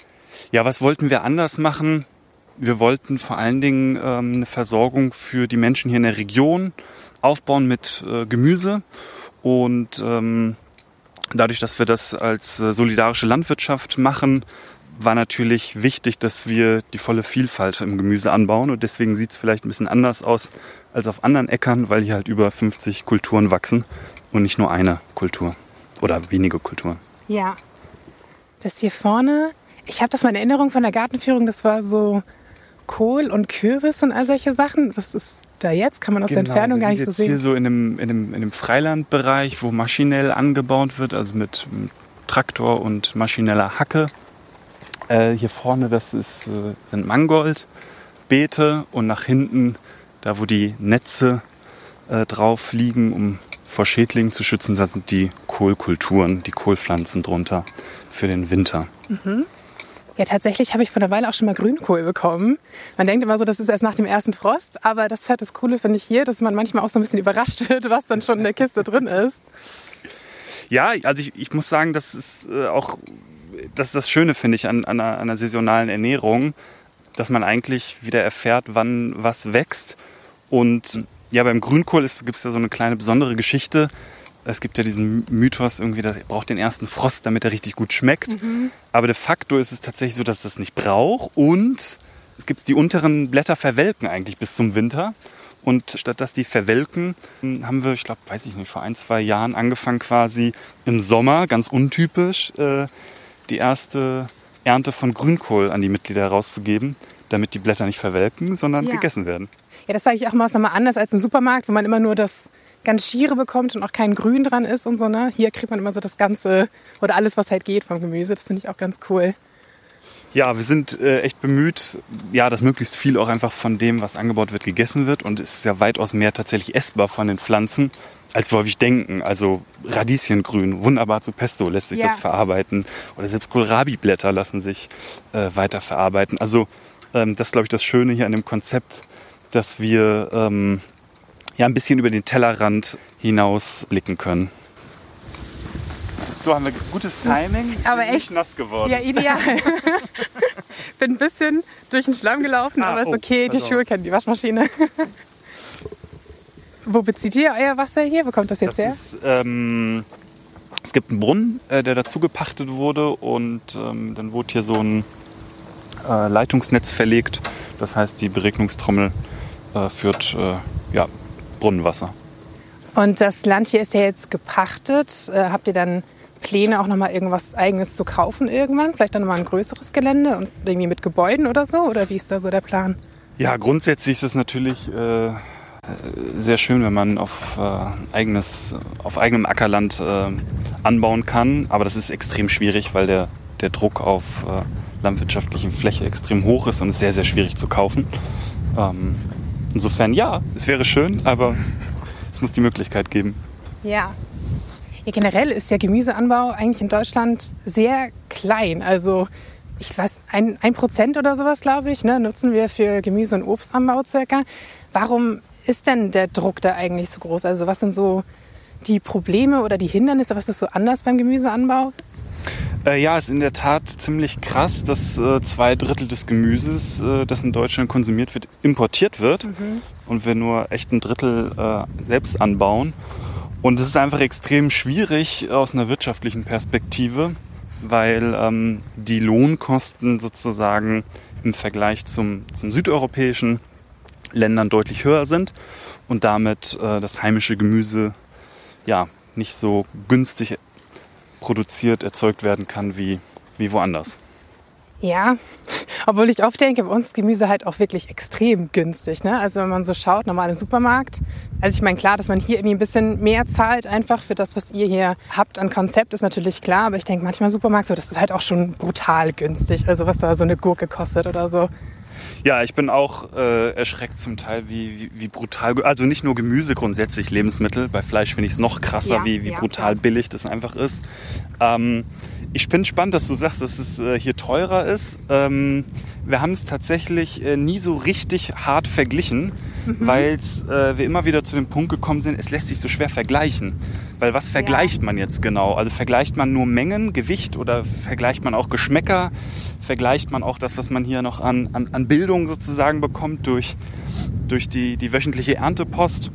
ja, was wollten wir anders machen? Wir wollten vor allen Dingen ähm, eine Versorgung für die Menschen hier in der Region aufbauen mit äh, Gemüse und ähm, dadurch, dass wir das als äh, solidarische Landwirtschaft machen, war natürlich wichtig, dass wir die volle Vielfalt im Gemüse anbauen und deswegen sieht es vielleicht ein bisschen anders aus als auf anderen Äckern, weil hier halt über 50 Kulturen wachsen und nicht nur eine Kultur oder wenige Kulturen. Ja. Das hier vorne, ich habe das mal in Erinnerung von der Gartenführung, das war so Kohl und Kürbis und all solche Sachen. Was ist da jetzt? Kann man aus der Genau, Entfernung wir gar nicht so sehen. hier so in dem, in dem, in dem Freilandbereich, wo maschinell angebaut wird, also mit Traktor und maschineller Hacke. Äh, hier vorne, das ist, äh, sind Mangoldbeete und nach hinten, da wo die Netze äh, drauf liegen, um vor Schädlingen zu schützen, das sind die Kohlkulturen, die Kohlpflanzen drunter für den Winter. Ja, tatsächlich habe ich vor einer Weile auch schon mal Grünkohl bekommen. Man denkt immer so, das ist erst nach dem ersten Frost, aber das ist halt das Coole, finde ich hier, dass man manchmal auch so ein bisschen überrascht wird, was dann schon in der Kiste drin ist. Ja, also ich, ich muss sagen, das ist äh, auch das ist das Schöne, finde ich, an, an, einer, an einer saisonalen Ernährung, dass man eigentlich wieder erfährt, wann was wächst. Und ja, beim Grünkohl gibt es ja so eine kleine besondere Geschichte. Es gibt ja diesen Mythos irgendwie, dass er braucht den ersten Frost, damit er richtig gut schmeckt. Aber de facto ist es tatsächlich so, dass es das nicht braucht. Und es gibt die unteren Blätter verwelken eigentlich bis zum Winter. Und statt dass die verwelken, haben wir, ich glaube, weiß ich nicht, vor ein, zwei Jahren angefangen quasi im Sommer, ganz untypisch, äh, die erste Ernte von Grünkohl an die Mitglieder herauszugeben, damit die Blätter nicht verwelken, sondern Ja. gegessen werden. Ja, das sage ich auch mal, ist nochmal anders als im Supermarkt, wo man immer nur das ganz Schiere bekommt und auch kein Grün dran ist und so. Ne? Hier kriegt man immer so das Ganze oder alles, was halt geht vom Gemüse. Das finde ich auch ganz cool. Ja, wir sind äh, echt bemüht, ja, dass möglichst viel auch einfach von dem, was angebaut wird, gegessen wird. Und es ist ja weitaus mehr tatsächlich essbar von den Pflanzen, als wir häufig denken. Also Radieschengrün, wunderbar zu Pesto lässt sich Ja. das verarbeiten. Oder selbst Kohlrabi-Blätter lassen sich äh, weiter verarbeiten. Also ähm, das ist, glaube ich, das Schöne hier an dem Konzept, dass wir ähm, ja ein bisschen über den Tellerrand hinaus blicken können. So haben wir gutes Timing. Ich Aber bin nicht echt? nass geworden. Ja, ideal. Bin ein bisschen durch den Schlamm gelaufen, Ah, aber ist oh, okay, die also. Schuhe kennen die Waschmaschine. Wo bezieht ihr euer Wasser hier? Wo kommt das jetzt Das her? ist, ähm, es gibt einen Brunnen, äh, der dazu gepachtet wurde und ähm, dann wurde hier so ein äh, Leitungsnetz verlegt. Das heißt, die Beregnungstrommel äh, führt äh, ja, Brunnenwasser. Und das Land hier ist ja jetzt gepachtet. Äh, habt ihr dann Pläne, auch nochmal irgendwas Eigenes zu kaufen irgendwann? Vielleicht dann nochmal ein größeres Gelände und irgendwie mit Gebäuden oder so? Oder wie ist da so der Plan? Ja, grundsätzlich ist es natürlich äh, sehr schön, wenn man auf, äh, eigenes, auf eigenem Ackerland äh, anbauen kann. Aber das ist extrem schwierig, weil der, der Druck auf äh, landwirtschaftlichen Fläche extrem hoch ist und es sehr, sehr schwierig zu kaufen. Ähm, insofern ja, es wäre schön, aber es muss die Möglichkeit geben. Ja. Ja, generell ist ja Gemüseanbau eigentlich in Deutschland sehr klein. Also ich weiß, ein, ein Prozent oder sowas, glaube ich, ne, nutzen wir für Gemüse- und Obstanbau circa. Warum ist denn der Druck da eigentlich so groß? Also was sind so die Probleme oder die Hindernisse? Was ist so anders beim Gemüseanbau? Äh, ja, ist in der Tat ziemlich krass, dass äh, zwei Drittel des Gemüses, äh, das in Deutschland konsumiert wird, importiert wird und wir nur echt ein Drittel äh, selbst anbauen. Und es ist einfach extrem schwierig aus einer wirtschaftlichen Perspektive, weil ähm, die Lohnkosten sozusagen im Vergleich zum, zum südeuropäischen Ländern deutlich höher sind und damit äh, das heimische Gemüse ja nicht so günstig produziert, erzeugt werden kann wie, wie woanders. Ja, obwohl ich oft denke, bei uns ist Gemüse halt auch wirklich extrem günstig. Ne? Also wenn man so schaut, normal im Supermarkt. Also ich meine, klar, dass man hier irgendwie ein bisschen mehr zahlt einfach für das, was ihr hier habt an Konzept, ist natürlich klar. Aber ich denke manchmal Supermarkt so, das ist halt auch schon brutal günstig. Also was da so eine Gurke kostet oder so. Ja, ich bin auch äh, erschreckt zum Teil, wie, wie, wie brutal, also nicht nur Gemüse grundsätzlich, Lebensmittel, bei Fleisch finde ich es noch krasser, Ja, wie, wie ja, brutal klar. billig das einfach ist. Ähm, ich bin spannend, dass du sagst, dass es äh, hier teurer ist. Ähm, wir haben es tatsächlich äh, nie so richtig hart verglichen, Mhm. weil äh, wir immer wieder zu dem Punkt gekommen sind, es lässt sich so schwer vergleichen. Weil was vergleicht man jetzt genau? Also vergleicht man nur Mengen, Gewicht oder vergleicht man auch Geschmäcker? Vergleicht man auch das, was man hier noch an, an, an Bildung sozusagen bekommt durch, durch die, die wöchentliche Erntepost?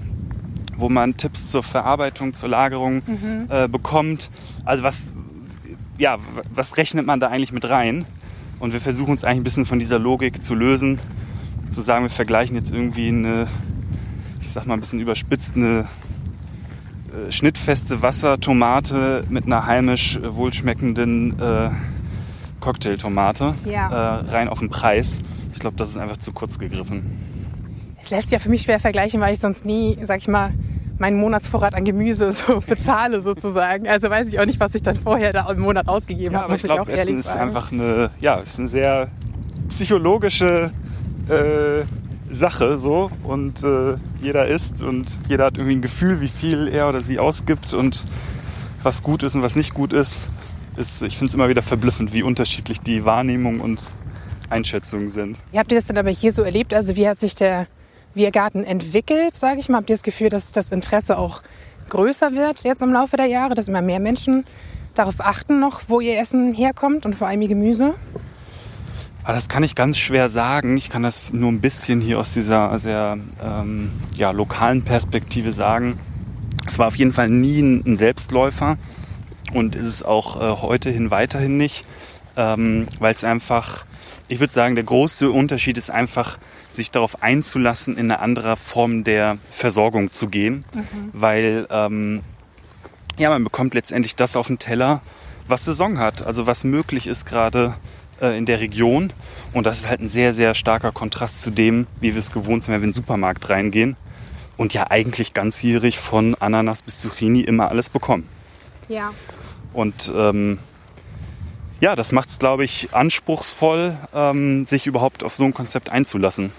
wo man Tipps zur Verarbeitung, zur Lagerung äh, bekommt. Also was, ja, was rechnet man da eigentlich mit rein? Und wir versuchen uns eigentlich ein bisschen von dieser Logik zu lösen, zu sagen, wir vergleichen jetzt irgendwie eine, ich sag mal ein bisschen überspitzt, eine äh, schnittfeste Wassertomate mit einer heimisch äh, wohlschmeckenden äh, Cocktailtomate Ja. äh, rein auf den Preis. Ich glaube, das ist einfach zu kurz gegriffen. Es lässt ja für mich schwer vergleichen, weil ich sonst nie, sag ich mal, meinen Monatsvorrat an Gemüse so bezahle sozusagen. Also weiß ich auch nicht, was ich dann vorher da im Monat ausgegeben Ja, habe, aber ich glaube, Essen ist einfach eine, ja, ist eine sehr psychologische äh, Sache so und äh, jeder isst und jeder hat irgendwie ein Gefühl, wie viel er oder sie ausgibt und was gut ist und was nicht gut ist. ist ich finde es immer wieder verblüffend, wie unterschiedlich die Wahrnehmung und Einschätzungen sind. Wie habt ihr das denn aber hier so erlebt? Also wie hat sich der Biergarten entwickelt, sage ich mal? Habt ihr das Gefühl, dass das Interesse auch größer wird jetzt im Laufe der Jahre, dass immer mehr Menschen darauf achten noch, wo ihr Essen herkommt und vor allem ihr Gemüse? Aber das kann ich ganz schwer sagen. Ich kann das nur ein bisschen hier aus dieser sehr ähm, ja, lokalen Perspektive sagen. Es war auf jeden Fall nie ein, Selbstläufer. Und ist es auch äh, heute hin weiterhin nicht, ähm, weil es einfach, ich würde sagen, der große Unterschied ist einfach, sich darauf einzulassen, in eine andere Form der Versorgung zu gehen, weil ähm, ja, man bekommt letztendlich das auf den Teller, was Saison hat, also was möglich ist gerade äh, in der Region. Und das ist halt ein sehr, sehr starker Kontrast zu dem, wie wir es gewohnt sind, wenn wir in den Supermarkt reingehen und ja eigentlich ganzjährig von Ananas bis Zucchini immer alles bekommen. Ja. Und ähm, ja, das macht es, glaube ich, anspruchsvoll, ähm, sich überhaupt auf so ein Konzept einzulassen.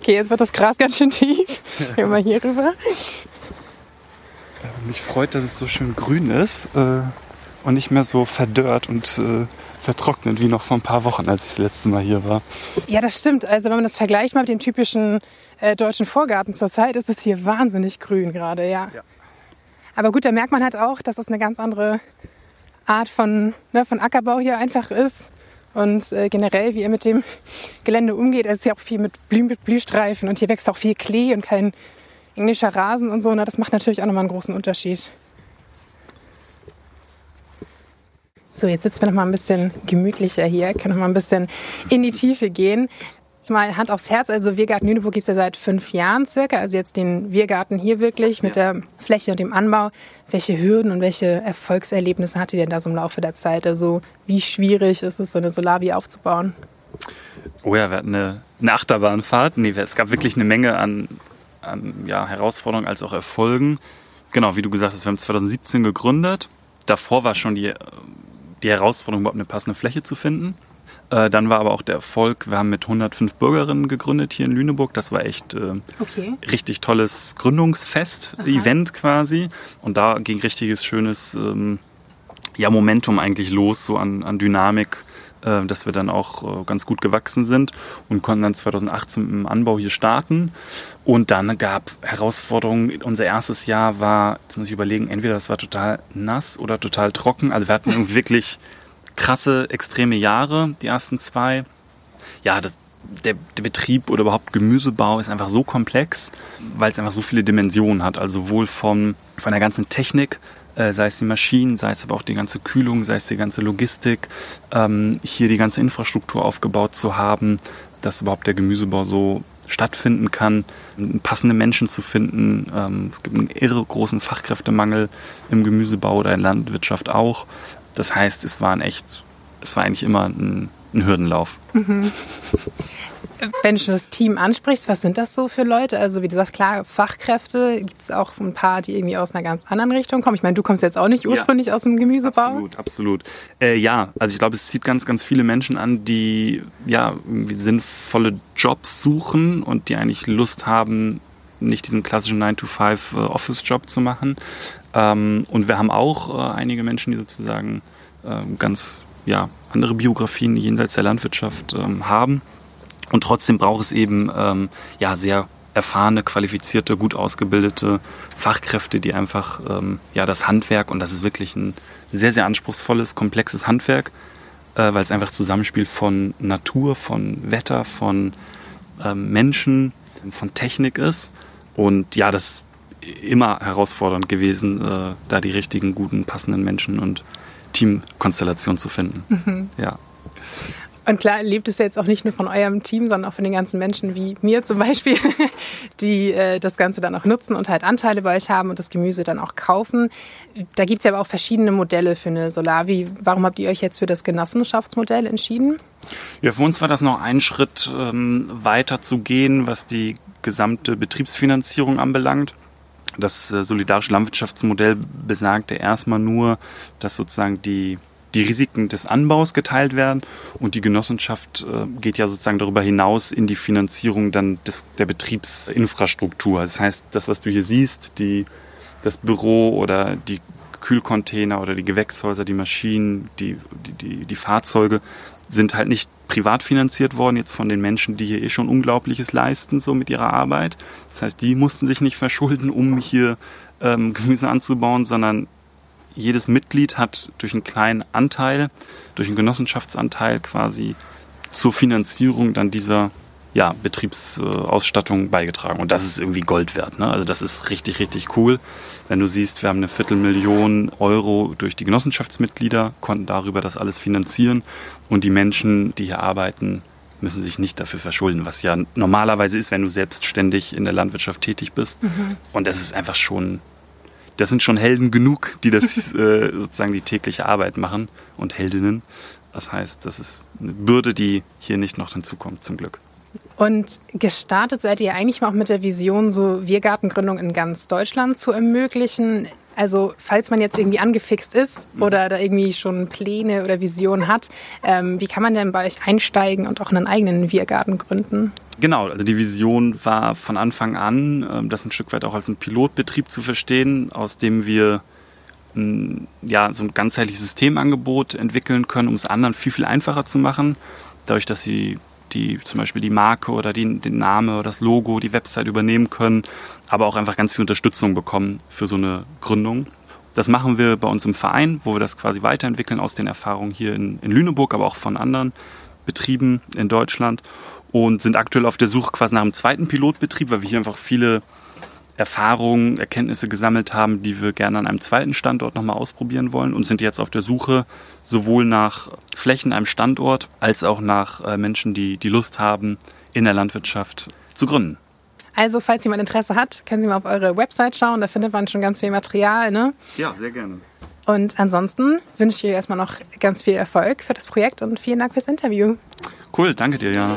Okay, jetzt wird das Gras ganz schön tief. Gehen wir mal hier rüber. Mich freut, dass es so schön grün ist äh, und nicht mehr so verdörrt und äh, vertrocknet wie noch vor ein paar Wochen, als ich das letzte Mal hier war. Ja, das stimmt. Also wenn man das vergleicht mal mit dem typischen äh, deutschen Vorgarten zurzeit, ist es hier wahnsinnig grün gerade, ja. Ja. Aber gut, da merkt man halt auch, dass es eine ganz andere Art von, ne, von Ackerbau hier einfach ist. Und äh, generell, wie ihr mit dem Gelände umgeht, es ist ja auch viel mit, Blü mit Blühstreifen und hier wächst auch viel Klee und kein englischer Rasen und so. Ne? Das macht natürlich auch nochmal einen großen Unterschied. So, jetzt sitzen wir noch mal ein bisschen gemütlicher hier, können noch mal ein bisschen in die Tiefe gehen. Mal Hand aufs Herz, also Wirgarten Lüneburg gibt es ja seit fünf Jahren circa, also jetzt den Wirgarten hier wirklich mit der Fläche und dem Anbau. Welche Hürden und welche Erfolgserlebnisse hattet ihr denn da so im Laufe der Zeit? Also wie schwierig ist es, so eine Solavi aufzubauen? Oh ja, wir hatten eine, eine Achterbahnfahrt. Nee, es gab wirklich eine Menge an, an ja, Herausforderungen als auch Erfolgen. Genau, wie du gesagt hast, wir haben 2017 gegründet. Davor war schon die, die Herausforderung, überhaupt eine passende Fläche zu finden. Äh, dann war aber auch der Erfolg, wir haben mit 105 Bürgerinnen gegründet hier in Lüneburg. Das war echt äh, Okay. richtig tolles Gründungsfest, Event quasi. Und da ging richtiges, schönes ähm, ja, Momentum eigentlich los, so an, an Dynamik, dass wir dann auch äh, ganz gut gewachsen sind und konnten dann 2018 im Anbau hier starten. Und dann gab es Herausforderungen. Unser erstes Jahr war, jetzt muss ich überlegen, entweder das war total nass oder total trocken. Also wir hatten wirklich krasse, extreme Jahre, die ersten zwei. Ja, das, der, der Betrieb oder überhaupt Gemüsebau ist einfach so komplex, weil es einfach so viele Dimensionen hat. Also sowohl von, von der ganzen Technik, äh, sei es die Maschinen, sei es aber auch die ganze Kühlung, sei es die ganze Logistik, ähm, hier die ganze Infrastruktur aufgebaut zu haben, dass überhaupt der Gemüsebau so stattfinden kann, passende Menschen zu finden. Ähm, es gibt einen irre großen Fachkräftemangel im Gemüsebau oder in Landwirtschaft auch. Das heißt, es waren echt, es war eigentlich immer ein, ein Hürdenlauf. Wenn du das Team ansprichst, was sind das so für Leute? Also wie du sagst, klar, Fachkräfte, gibt es auch ein paar, die irgendwie aus einer ganz anderen Richtung kommen. Ich meine, du kommst jetzt auch nicht ursprünglich aus dem Gemüsebau. Absolut, absolut. Äh, ja, also ich glaube, es zieht ganz, ganz viele Menschen an, die ja irgendwie sinnvolle Jobs suchen und die eigentlich Lust haben, nicht diesen klassischen 9-to-5 äh, zu machen. Ähm, und wir haben auch äh, einige Menschen, die sozusagen äh, ganz ja, andere Biografien jenseits der Landwirtschaft ähm, haben. Und trotzdem braucht es eben ähm, ja, sehr erfahrene, qualifizierte, gut ausgebildete Fachkräfte, die einfach ähm, ja, das Handwerk, und das ist wirklich ein sehr, sehr anspruchsvolles, komplexes Handwerk, äh, weil es einfach Zusammenspiel von Natur, von Wetter, von ähm, Menschen, von Technik ist. Und ja, das ist immer herausfordernd gewesen, äh, da die richtigen, guten, passenden Menschen und Teamkonstellation zu finden. Mhm. Ja. Und klar lebt es jetzt auch nicht nur von eurem Team, sondern auch von den ganzen Menschen wie mir zum Beispiel, die äh, das Ganze dann auch nutzen und halt Anteile bei euch haben und das Gemüse dann auch kaufen. Da gibt es ja aber auch verschiedene Modelle für eine Solavi. Warum habt ihr euch jetzt für das Genossenschaftsmodell entschieden? Ja, für uns war das noch ein Schritt ähm, weiter zu gehen, was die gesamte Betriebsfinanzierung anbelangt. Das äh, solidarische Landwirtschaftsmodell besagte erstmal nur, dass sozusagen die die Risiken des Anbaus geteilt werden und die Genossenschaft äh, geht ja sozusagen darüber hinaus in die Finanzierung dann des, der Betriebsinfrastruktur. Das heißt, das, was du hier siehst, die, das Büro oder die Kühlcontainer oder die Gewächshäuser, die Maschinen, die, die, die, die Fahrzeuge sind halt nicht privat finanziert worden, jetzt von den Menschen, die hier eh schon Unglaubliches leisten, so mit ihrer Arbeit. Das heißt, die mussten sich nicht verschulden, um hier ähm, Gemüse anzubauen, sondern jedes Mitglied hat durch einen kleinen Anteil, durch einen Genossenschaftsanteil quasi zur Finanzierung dann dieser ja, Betriebsausstattung beigetragen. Und das ist irgendwie Gold wert. Ne? Also das ist richtig, richtig cool. Wenn du siehst, wir haben eine Viertelmillion Euro durch die Genossenschaftsmitglieder, konnten darüber das alles finanzieren. Und die Menschen, die hier arbeiten, müssen sich nicht dafür verschulden, was ja normalerweise ist, wenn du selbstständig in der Landwirtschaft tätig bist. Mhm. Und das ist einfach schon das sind schon Helden genug, die das äh, sozusagen die tägliche Arbeit machen und Heldinnen. Das heißt, das ist eine Bürde, die hier nicht noch hinzukommt, zum Glück. Und gestartet seid ihr eigentlich auch mit der Vision, so Wirgartengründung in ganz Deutschland zu ermöglichen. Also falls man jetzt irgendwie angefixt ist mhm. oder da irgendwie schon Pläne oder Visionen hat, ähm, wie kann man denn bei euch einsteigen und auch einen eigenen Wirgarten gründen? Genau, also die Vision war von Anfang an, ähm, das ein Stück weit auch als ein Pilotbetrieb zu verstehen, aus dem wir ja, so ein ganzheitliches Systemangebot entwickeln können, um es anderen viel, viel einfacher zu machen. Dadurch, dass sie die zum Beispiel die Marke oder die, den Name oder das Logo, die Website übernehmen können, aber auch einfach ganz viel Unterstützung bekommen für so eine Gründung. Das machen wir bei uns im Verein, wo wir das quasi weiterentwickeln aus den Erfahrungen hier in, in Lüneburg, aber auch von anderen Betrieben in Deutschland und sind aktuell auf der Suche quasi nach einem zweiten Pilotbetrieb, weil wir hier einfach viele Erfahrungen, Erkenntnisse gesammelt haben, die wir gerne an einem zweiten Standort nochmal ausprobieren wollen und sind jetzt auf der Suche sowohl nach Flächen, einem Standort, als auch nach äh, Menschen, die die Lust haben, in der Landwirtschaft zu gründen. Also, falls jemand Interesse hat, können Sie mal auf eure Website schauen, da findet man schon ganz viel Material, ne? Ja, sehr gerne. Und ansonsten wünsche ich dir erstmal noch ganz viel Erfolg für das Projekt und vielen Dank fürs Interview. Cool, danke dir, Jana.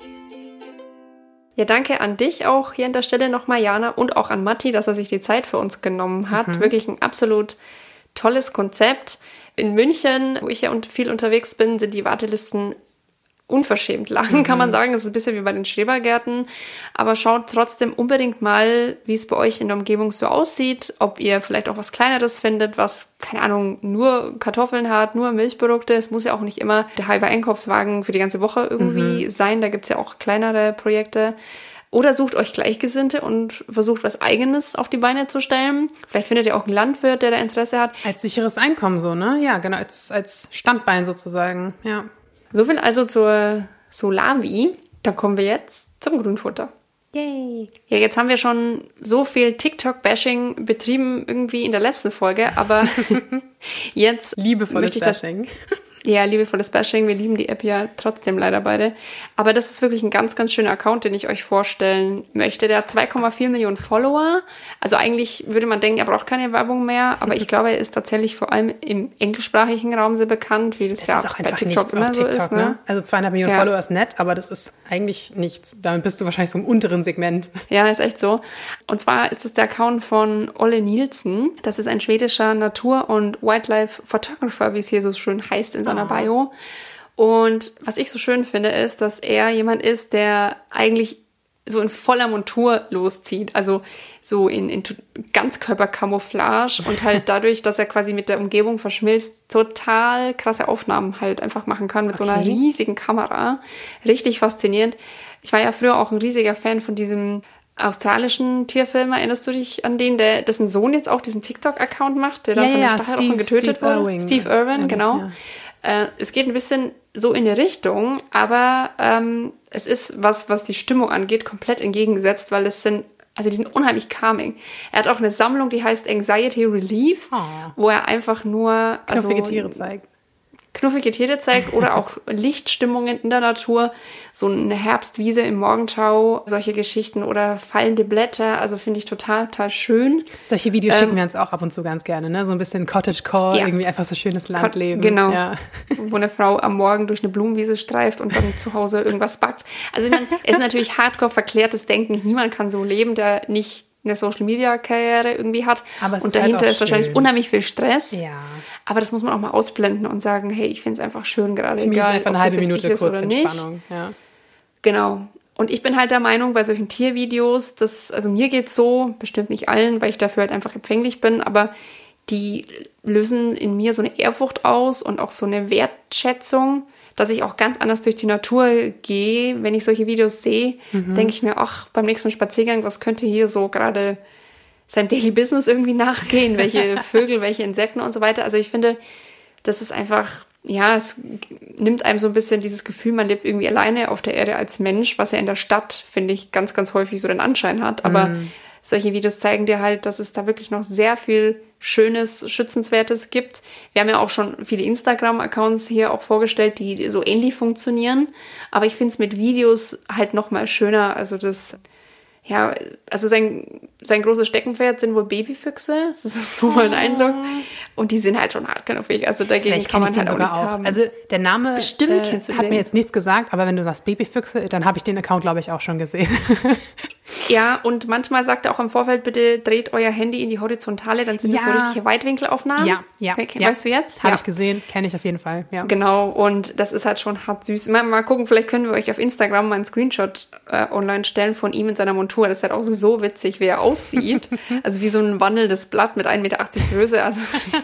Ja, danke an dich auch hier an der Stelle nochmal, Jana, und auch an Matti, dass er sich die Zeit für uns genommen hat. Mhm. Wirklich ein absolut tolles Konzept. In München, wo ich ja viel unterwegs bin, sind die Wartelisten unverschämt lang, mhm. kann man mhm. sagen. Das ist ein bisschen wie bei den Schrebergärten. Aber schaut trotzdem unbedingt mal, wie es bei euch in der Umgebung so aussieht. Ob ihr vielleicht auch was Kleineres findet, was, keine Ahnung, nur Kartoffeln hat, nur Milchprodukte. Es muss ja auch nicht immer der halbe Einkaufswagen für die ganze Woche irgendwie mhm. sein. Da gibt es ja auch kleinere Projekte. Oder sucht euch Gleichgesinnte und versucht was Eigenes auf die Beine zu stellen. Vielleicht findet ihr auch einen Landwirt, der da Interesse hat. Als sicheres Einkommen so, ne? Ja, genau, als, als Standbein sozusagen, ja. So viel also zur Solavi. Dann kommen wir jetzt zum Grünfutter. Yay. Ja, jetzt haben wir schon so viel TikTok-Bashing betrieben irgendwie in der letzten Folge, aber jetzt. Liebevolles Bashing. Ja, liebevolles Bashing. Wir lieben die App ja trotzdem leider beide. Aber das ist wirklich ein ganz, ganz schöner Account, den ich euch vorstellen möchte. Der hat 2,4 Millionen Follower. Also eigentlich würde man denken, er braucht keine Werbung mehr. Aber ich glaube, er ist tatsächlich vor allem im englischsprachigen Raum sehr bekannt, wie das, das ja auch bei TikTok immer TikTok, so ist. Ne? ne? Also zweieinhalb Millionen ja. Follower ist nett, aber das ist eigentlich nichts. Damit bist du wahrscheinlich so im unteren Segment. Ja, ist echt so. Und zwar ist es der Account von Olle Nielsen. Das ist ein schwedischer Natur- und Wildlife-Photographer, wie es hier so schön heißt in seiner. Bio. Und was ich so schön finde, ist, dass er jemand ist, der eigentlich so in voller Montur loszieht. Also so in, in Ganzkörpercamouflage und halt dadurch, dass er quasi mit der Umgebung verschmilzt, total krasse Aufnahmen halt einfach machen kann mit okay. so einer riesigen Kamera. Richtig faszinierend. Ich war ja früher auch ein riesiger Fan von diesem australischen Tierfilm, erinnerst du dich an den, der dessen Sohn jetzt auch diesen TikTok-Account macht, der dann ja, von ja, den Stachelrochen getötet Steve wurde? Irwin. Steve Irwin, genau. Ja. Äh, es geht ein bisschen so in die Richtung, aber ähm, es ist, was, was die Stimmung angeht, komplett entgegengesetzt, weil es sind, also die sind unheimlich calming. Er hat auch eine Sammlung, die heißt Anxiety Relief, oh. wo er einfach nur also, Tiere zeigt knuffige Tiere zeigt oder auch Lichtstimmungen in der Natur, so eine Herbstwiese im Morgentau, solche Geschichten oder fallende Blätter, also finde ich total, total schön. Solche Videos ähm, schicken wir uns auch ab und zu ganz gerne, ne? So ein bisschen Cottagecore, ja. irgendwie einfach so schönes Landleben. Genau, ja. wo eine Frau am Morgen durch eine Blumenwiese streift und dann zu Hause irgendwas backt. Also ich meine, es ist natürlich hardcore verklärtes Denken. Niemand kann so leben, der nicht eine Social Media Karriere irgendwie hat. Aber und halt dahinter halt ist wahrscheinlich unheimlich viel Stress. Ja. Aber das muss man auch mal ausblenden und sagen, hey, ich finde es einfach schön gerade. Für mich egal, ist einfach eine halbe Minute kurz oder Entspannung. Nicht. Ja. Genau. Und ich bin halt der Meinung, bei solchen Tiervideos, dass, also mir geht's so, bestimmt nicht allen, weil ich dafür halt einfach empfänglich bin, aber die lösen in mir so eine Ehrfurcht aus und auch so eine Wertschätzung dass ich auch ganz anders durch die Natur gehe. Wenn ich solche Videos sehe, mhm. denke ich mir, ach, beim nächsten Spaziergang, was könnte hier so gerade seinem Daily Business irgendwie nachgehen? Welche Vögel, welche Insekten und so weiter. Also ich finde, das ist einfach, ja, es nimmt einem so ein bisschen dieses Gefühl, man lebt irgendwie alleine auf der Erde als Mensch, was ja in der Stadt, finde ich, ganz, ganz häufig so den Anschein hat. Aber mhm. solche Videos zeigen dir halt, dass es da wirklich noch sehr viel Schönes, Schützenswertes gibt. Wir haben ja auch schon viele Instagram-Accounts hier auch vorgestellt, die so ähnlich funktionieren. Aber ich finde es mit Videos halt noch mal schöner. Also das ja, also sein, sein großes Steckenpferd sind wohl Babyfüchse. Das ist so mein Eindruck. Und die sind halt schon hartknüpfig. Also dagegen Vielleicht kann man halt auch nichts auch. haben. Also der Name Bestimmt äh, kennst du hat den. mir jetzt nichts gesagt, aber wenn du sagst Babyfüchse, dann habe ich den Account, glaube ich, auch schon gesehen. ja, und manchmal sagt er auch im Vorfeld, bitte dreht euer Handy in die Horizontale, dann sind ja. das so richtige Weitwinkelaufnahmen. Ja, ja. Okay, ja. Weißt du jetzt? Habe ja. ich gesehen, kenne ich auf jeden Fall. Ja. Genau, und das ist halt schon hart süß. Mal, mal gucken, vielleicht können wir euch auf Instagram mal einen Screenshot äh, online stellen von ihm in seiner Montur. Das ist halt auch so witzig, wie er aussieht. also wie so ein wandelndes Blatt mit 1,80 Meter Größe. Also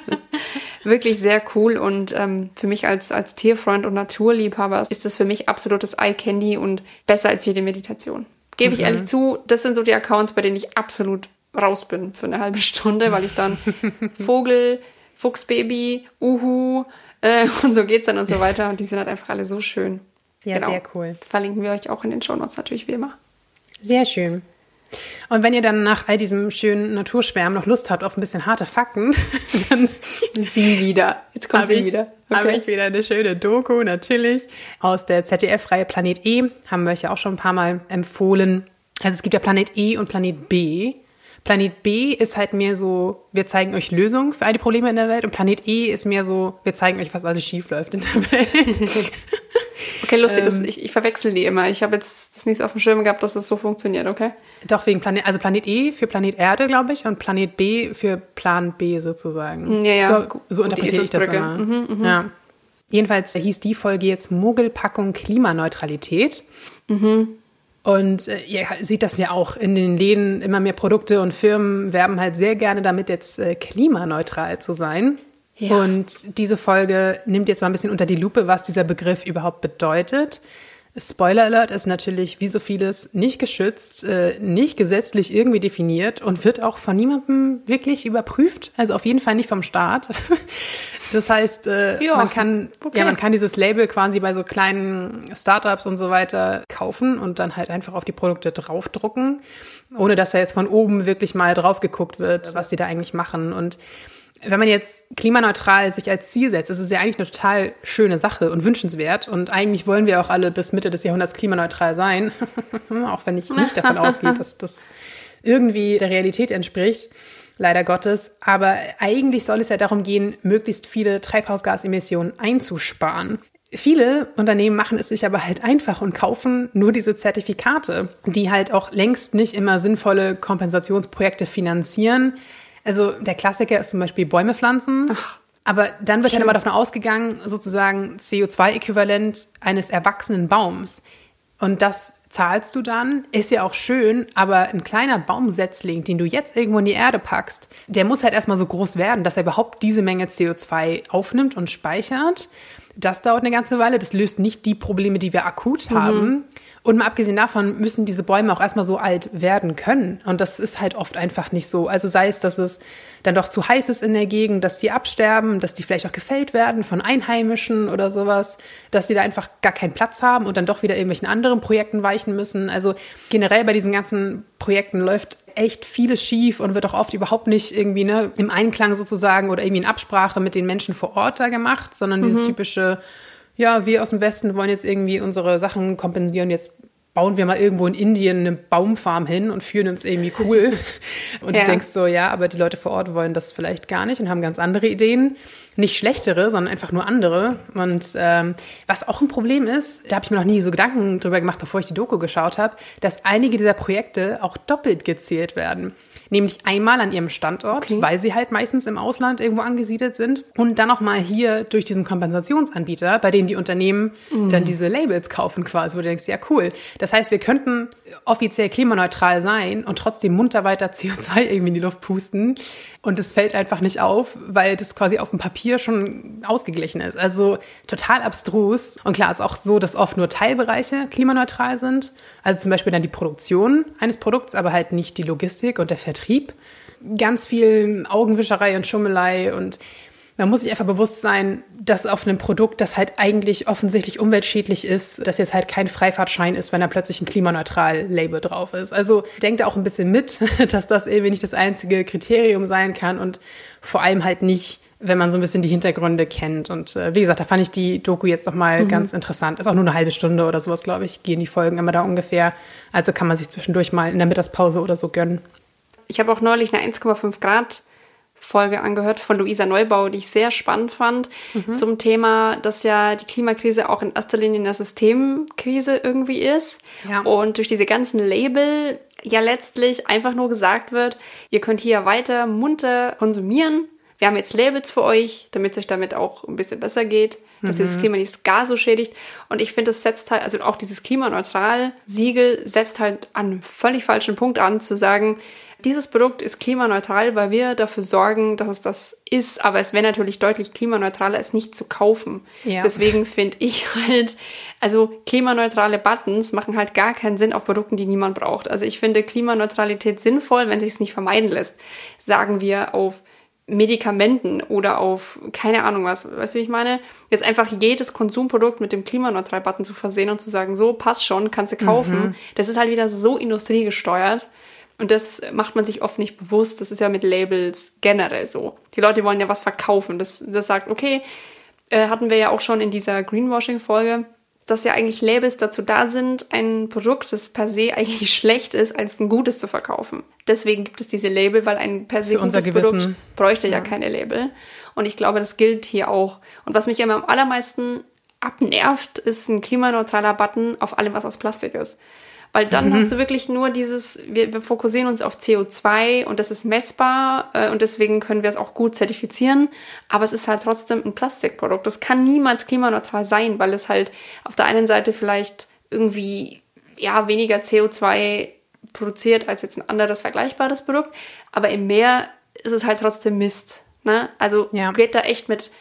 wirklich sehr cool und ähm, für mich als, als Tierfreund und Naturliebhaber ist das für mich absolutes Eye Candy und besser als jede Meditation. Gebe ich mhm. ehrlich zu, das sind so die Accounts, bei denen ich absolut raus bin für eine halbe Stunde, weil ich dann Vogel, Fuchsbaby, Uhu äh, und so geht's dann und so weiter und die sind halt einfach alle so schön. Ja, genau. sehr cool. Verlinken wir euch auch in den Shownotes natürlich wie immer. Sehr schön. Und wenn ihr dann nach all diesem schönen Naturschwärmen noch Lust habt auf ein bisschen harte Fakten, dann sie wieder. Jetzt kommt sie ich, wieder. Okay. Habe ich wieder eine schöne Doku, natürlich. Aus der ZDF-Reihe Planet E. Haben wir euch ja auch schon ein paar Mal empfohlen. Also es gibt ja Planet E und Planet B. Planet B ist halt mehr so, wir zeigen euch Lösungen für all die Probleme in der Welt. Und Planet E ist mehr so, wir zeigen euch, was alles schief läuft in der Welt. Okay, lustig, ähm, das, ich, ich verwechsel die immer. Ich habe jetzt das nicht auf dem Schirm gehabt, dass das so funktioniert, okay? Doch, wegen Planet, also Planet E für Planet Erde, glaube ich, und Planet B für Plan B sozusagen. Ja, ja. So, so interpretiere ich das immer. Mhm, mh. Ja. Jedenfalls hieß die Folge jetzt Mogelpackung Klimaneutralität. Mhm. Und äh, ihr seht das ja auch in den Läden, immer mehr Produkte und Firmen werben halt sehr gerne damit, jetzt äh, klimaneutral zu sein. Ja. Und diese Folge nimmt jetzt mal ein bisschen unter die Lupe, was dieser Begriff überhaupt bedeutet. Spoiler Alert ist natürlich wie so vieles nicht geschützt, äh, nicht gesetzlich irgendwie definiert und wird auch von niemandem wirklich überprüft. Also auf jeden Fall nicht vom Staat. Das heißt, äh, ja, man kann okay. ja man kann dieses Label quasi bei so kleinen Startups und so weiter kaufen und dann halt einfach auf die Produkte draufdrucken, ohne dass da jetzt von oben wirklich mal drauf geguckt wird, was sie da eigentlich machen und wenn man jetzt klimaneutral sich als Ziel setzt, ist es ja eigentlich eine total schöne Sache und wünschenswert. Und eigentlich wollen wir auch alle bis Mitte des Jahrhunderts klimaneutral sein, auch wenn ich nicht davon ausgehe, dass das irgendwie der Realität entspricht, leider Gottes. Aber eigentlich soll es ja darum gehen, möglichst viele Treibhausgasemissionen einzusparen. Viele Unternehmen machen es sich aber halt einfach und kaufen nur diese Zertifikate, die halt auch längst nicht immer sinnvolle Kompensationsprojekte finanzieren also der Klassiker ist zum Beispiel Bäume pflanzen. Ach, aber dann wird schön. halt immer davon ausgegangen, sozusagen CO2-Äquivalent eines erwachsenen Baums. Und das zahlst du dann, ist ja auch schön, aber ein kleiner Baumsetzling, den du jetzt irgendwo in die Erde packst, der muss halt erstmal so groß werden, dass er überhaupt diese Menge CO2 aufnimmt und speichert. Das dauert eine ganze Weile. Das löst nicht die Probleme, die wir akut haben. Und mal abgesehen davon müssen diese Bäume auch erstmal so alt werden können. Und das ist halt oft einfach nicht so. Also sei es, dass es dann doch zu heiß ist in der Gegend, dass die absterben, dass die vielleicht auch gefällt werden von Einheimischen oder sowas, dass sie da einfach gar keinen Platz haben und dann doch wieder irgendwelchen anderen Projekten weichen müssen. Also generell bei diesen ganzen Projekten läuft echt vieles schief und wird auch oft überhaupt nicht irgendwie ne, im Einklang sozusagen oder irgendwie in Absprache mit den Menschen vor Ort da gemacht, sondern dieses typische, ja, wir aus dem Westen wollen jetzt irgendwie unsere Sachen kompensieren, jetzt bauen wir mal irgendwo in Indien eine Baumfarm hin und fühlen uns irgendwie cool. Und Ja. du denkst so, ja, aber die Leute vor Ort wollen das vielleicht gar nicht und haben ganz andere Ideen. Nicht schlechtere, sondern einfach nur andere. Und ähm, was auch ein Problem ist, da habe ich mir noch nie so Gedanken drüber gemacht, bevor ich die Doku geschaut habe, dass einige dieser Projekte auch doppelt gezählt werden. Nämlich einmal an ihrem Standort, Okay. weil sie halt meistens im Ausland irgendwo angesiedelt sind. Und dann nochmal hier durch diesen Kompensationsanbieter, bei denen die Unternehmen dann diese Labels kaufen quasi, wo du denkst, ja cool. Das heißt, wir könnten offiziell klimaneutral sein und trotzdem munter weiter CO2 irgendwie in die Luft pusten. Und es fällt einfach nicht auf, weil das quasi auf dem Papier schon ausgeglichen ist. Also total abstrus. Und klar ist auch so, dass oft nur Teilbereiche klimaneutral sind. Also zum Beispiel dann die Produktion eines Produkts, aber halt nicht die Logistik und der Vertrieb. Ganz viel Augenwischerei und Schummelei und man muss sich einfach bewusst sein, dass auf einem Produkt, das halt eigentlich offensichtlich umweltschädlich ist, dass jetzt halt kein Freifahrtschein ist, wenn da plötzlich ein klimaneutral-Label drauf ist. Also denkt auch ein bisschen mit, dass das irgendwie nicht das einzige Kriterium sein kann und vor allem halt nicht, wenn man so ein bisschen die Hintergründe kennt. Und äh, wie gesagt, da fand ich die Doku jetzt nochmal Mhm. ganz interessant. Ist auch nur eine halbe Stunde oder sowas, glaube ich, gehen die Folgen immer da ungefähr. Also kann man sich zwischendurch mal in der Mittagspause oder so gönnen. Ich habe auch neulich eine 1,5 Grad Folge angehört von Luisa Neubau, die ich sehr spannend fand, zum Thema, dass ja die Klimakrise auch in erster Linie eine Systemkrise irgendwie ist. Ja. Und durch diese ganzen Label ja letztlich einfach nur gesagt wird, ihr könnt hier weiter munter konsumieren. Wir haben jetzt Labels für euch, damit es euch damit auch ein bisschen besser geht, dass ihr das Klima nicht gar so schädigt. Und ich finde, das setzt halt, also auch dieses Klimaneutral-Siegel setzt halt an einem völlig falschen Punkt an, zu sagen, dieses Produkt ist klimaneutral, weil wir dafür sorgen, dass es das ist. Aber es wäre natürlich deutlich klimaneutraler, es nicht zu kaufen. Ja. Deswegen finde ich halt, also klimaneutrale Buttons machen halt gar keinen Sinn auf Produkten, die niemand braucht. Also ich finde Klimaneutralität sinnvoll, wenn sich es nicht vermeiden lässt. Sagen wir auf Medikamenten oder auf keine Ahnung was, weißt du, wie ich meine? Jetzt einfach jedes Konsumprodukt mit dem Klimaneutral-Button zu versehen und zu sagen, so, passt schon, kannst du kaufen. Das ist halt wieder so industriegesteuert. Und das macht man sich oft nicht bewusst. Das ist ja mit Labels generell so. Die Leute wollen ja was verkaufen. Das, das sagt, okay, äh, hatten wir ja auch schon in dieser Greenwashing-Folge, dass ja eigentlich Labels dazu da sind, ein Produkt, das per se eigentlich schlecht ist, als ein gutes zu verkaufen. Deswegen gibt es diese Label, weil ein per se Für unser gutes Produkt bräuchte ja. keine Label. Und ich glaube, das gilt hier auch. Und was mich immer am allermeisten abnervt, ist ein klimaneutraler Button auf allem, was aus Plastik ist. Weil dann hast du wirklich nur dieses, wir, wir fokussieren uns auf CO2 und das ist messbar äh, und deswegen können wir es auch gut zertifizieren. Aber es ist halt trotzdem ein Plastikprodukt. Das kann niemals klimaneutral sein, weil es halt auf der einen Seite vielleicht irgendwie ja weniger CO2 produziert als jetzt ein anderes vergleichbares Produkt. Aber im Meer ist es halt trotzdem Mist. Ne? Also Ja. geht da echt mit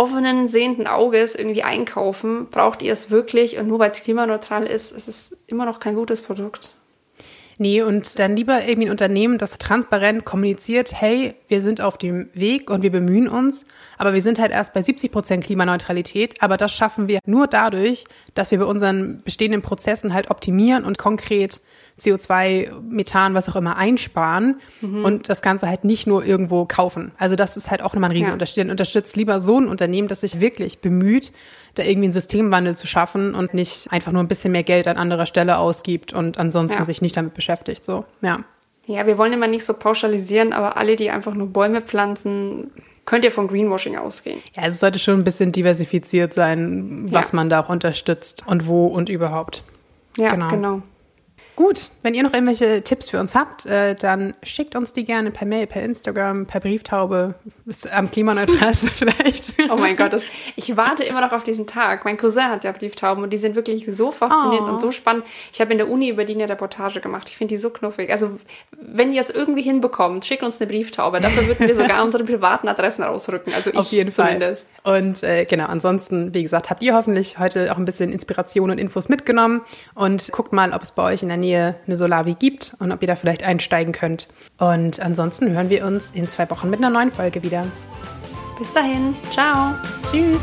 offenen, sehenden Auges irgendwie einkaufen. Braucht ihr es wirklich? Und nur weil es klimaneutral ist, ist es immer noch kein gutes Produkt. Nee, und dann lieber irgendwie ein Unternehmen, das transparent kommuniziert, hey, wir sind auf dem Weg und wir bemühen uns, aber wir sind halt erst bei 70 Prozent Klimaneutralität, aber das schaffen wir nur dadurch, dass wir bei unseren bestehenden Prozessen halt optimieren und konkret CO2, Methan, was auch immer einsparen und das Ganze halt nicht nur irgendwo kaufen. Also das ist halt auch nochmal ein Riesenunterschied. Dann unterstützt lieber so ein Unternehmen, das sich wirklich bemüht, da irgendwie einen Systemwandel zu schaffen und nicht einfach nur ein bisschen mehr Geld an anderer Stelle ausgibt und ansonsten Ja. sich nicht damit beschäftigt. So, ja. Ja, wir wollen immer nicht so pauschalisieren, aber alle, die einfach nur Bäume pflanzen, könnt ihr von Greenwashing ausgehen. Ja, es sollte schon ein bisschen diversifiziert sein, was Ja. man da auch unterstützt und wo und überhaupt. Ja, Genau. genau. Gut, wenn ihr noch irgendwelche Tipps für uns habt, äh, dann schickt uns die gerne per Mail, per Instagram, per Brieftaube. Am klimaneutralsten vielleicht. Oh mein Gott, das, ich warte immer noch auf diesen Tag. Mein Cousin hat ja Brieftauben und die sind wirklich so faszinierend Oh. und so spannend. Ich habe in der Uni über die eine Reportage gemacht. Ich finde die so knuffig. Also, wenn ihr es irgendwie hinbekommt, schickt uns eine Brieftaube. Dafür würden wir sogar unsere privaten Adressen rausrücken. Also ich Auf jeden zumindest. Fall. Und äh, genau, ansonsten, wie gesagt, habt ihr hoffentlich heute auch ein bisschen Inspiration und Infos mitgenommen und guckt mal, ob es bei euch in der Nähe eine Solavi gibt und ob ihr da vielleicht einsteigen könnt. Und ansonsten hören wir uns in zwei Wochen mit einer neuen Folge wieder. Bis dahin. Ciao. Tschüss!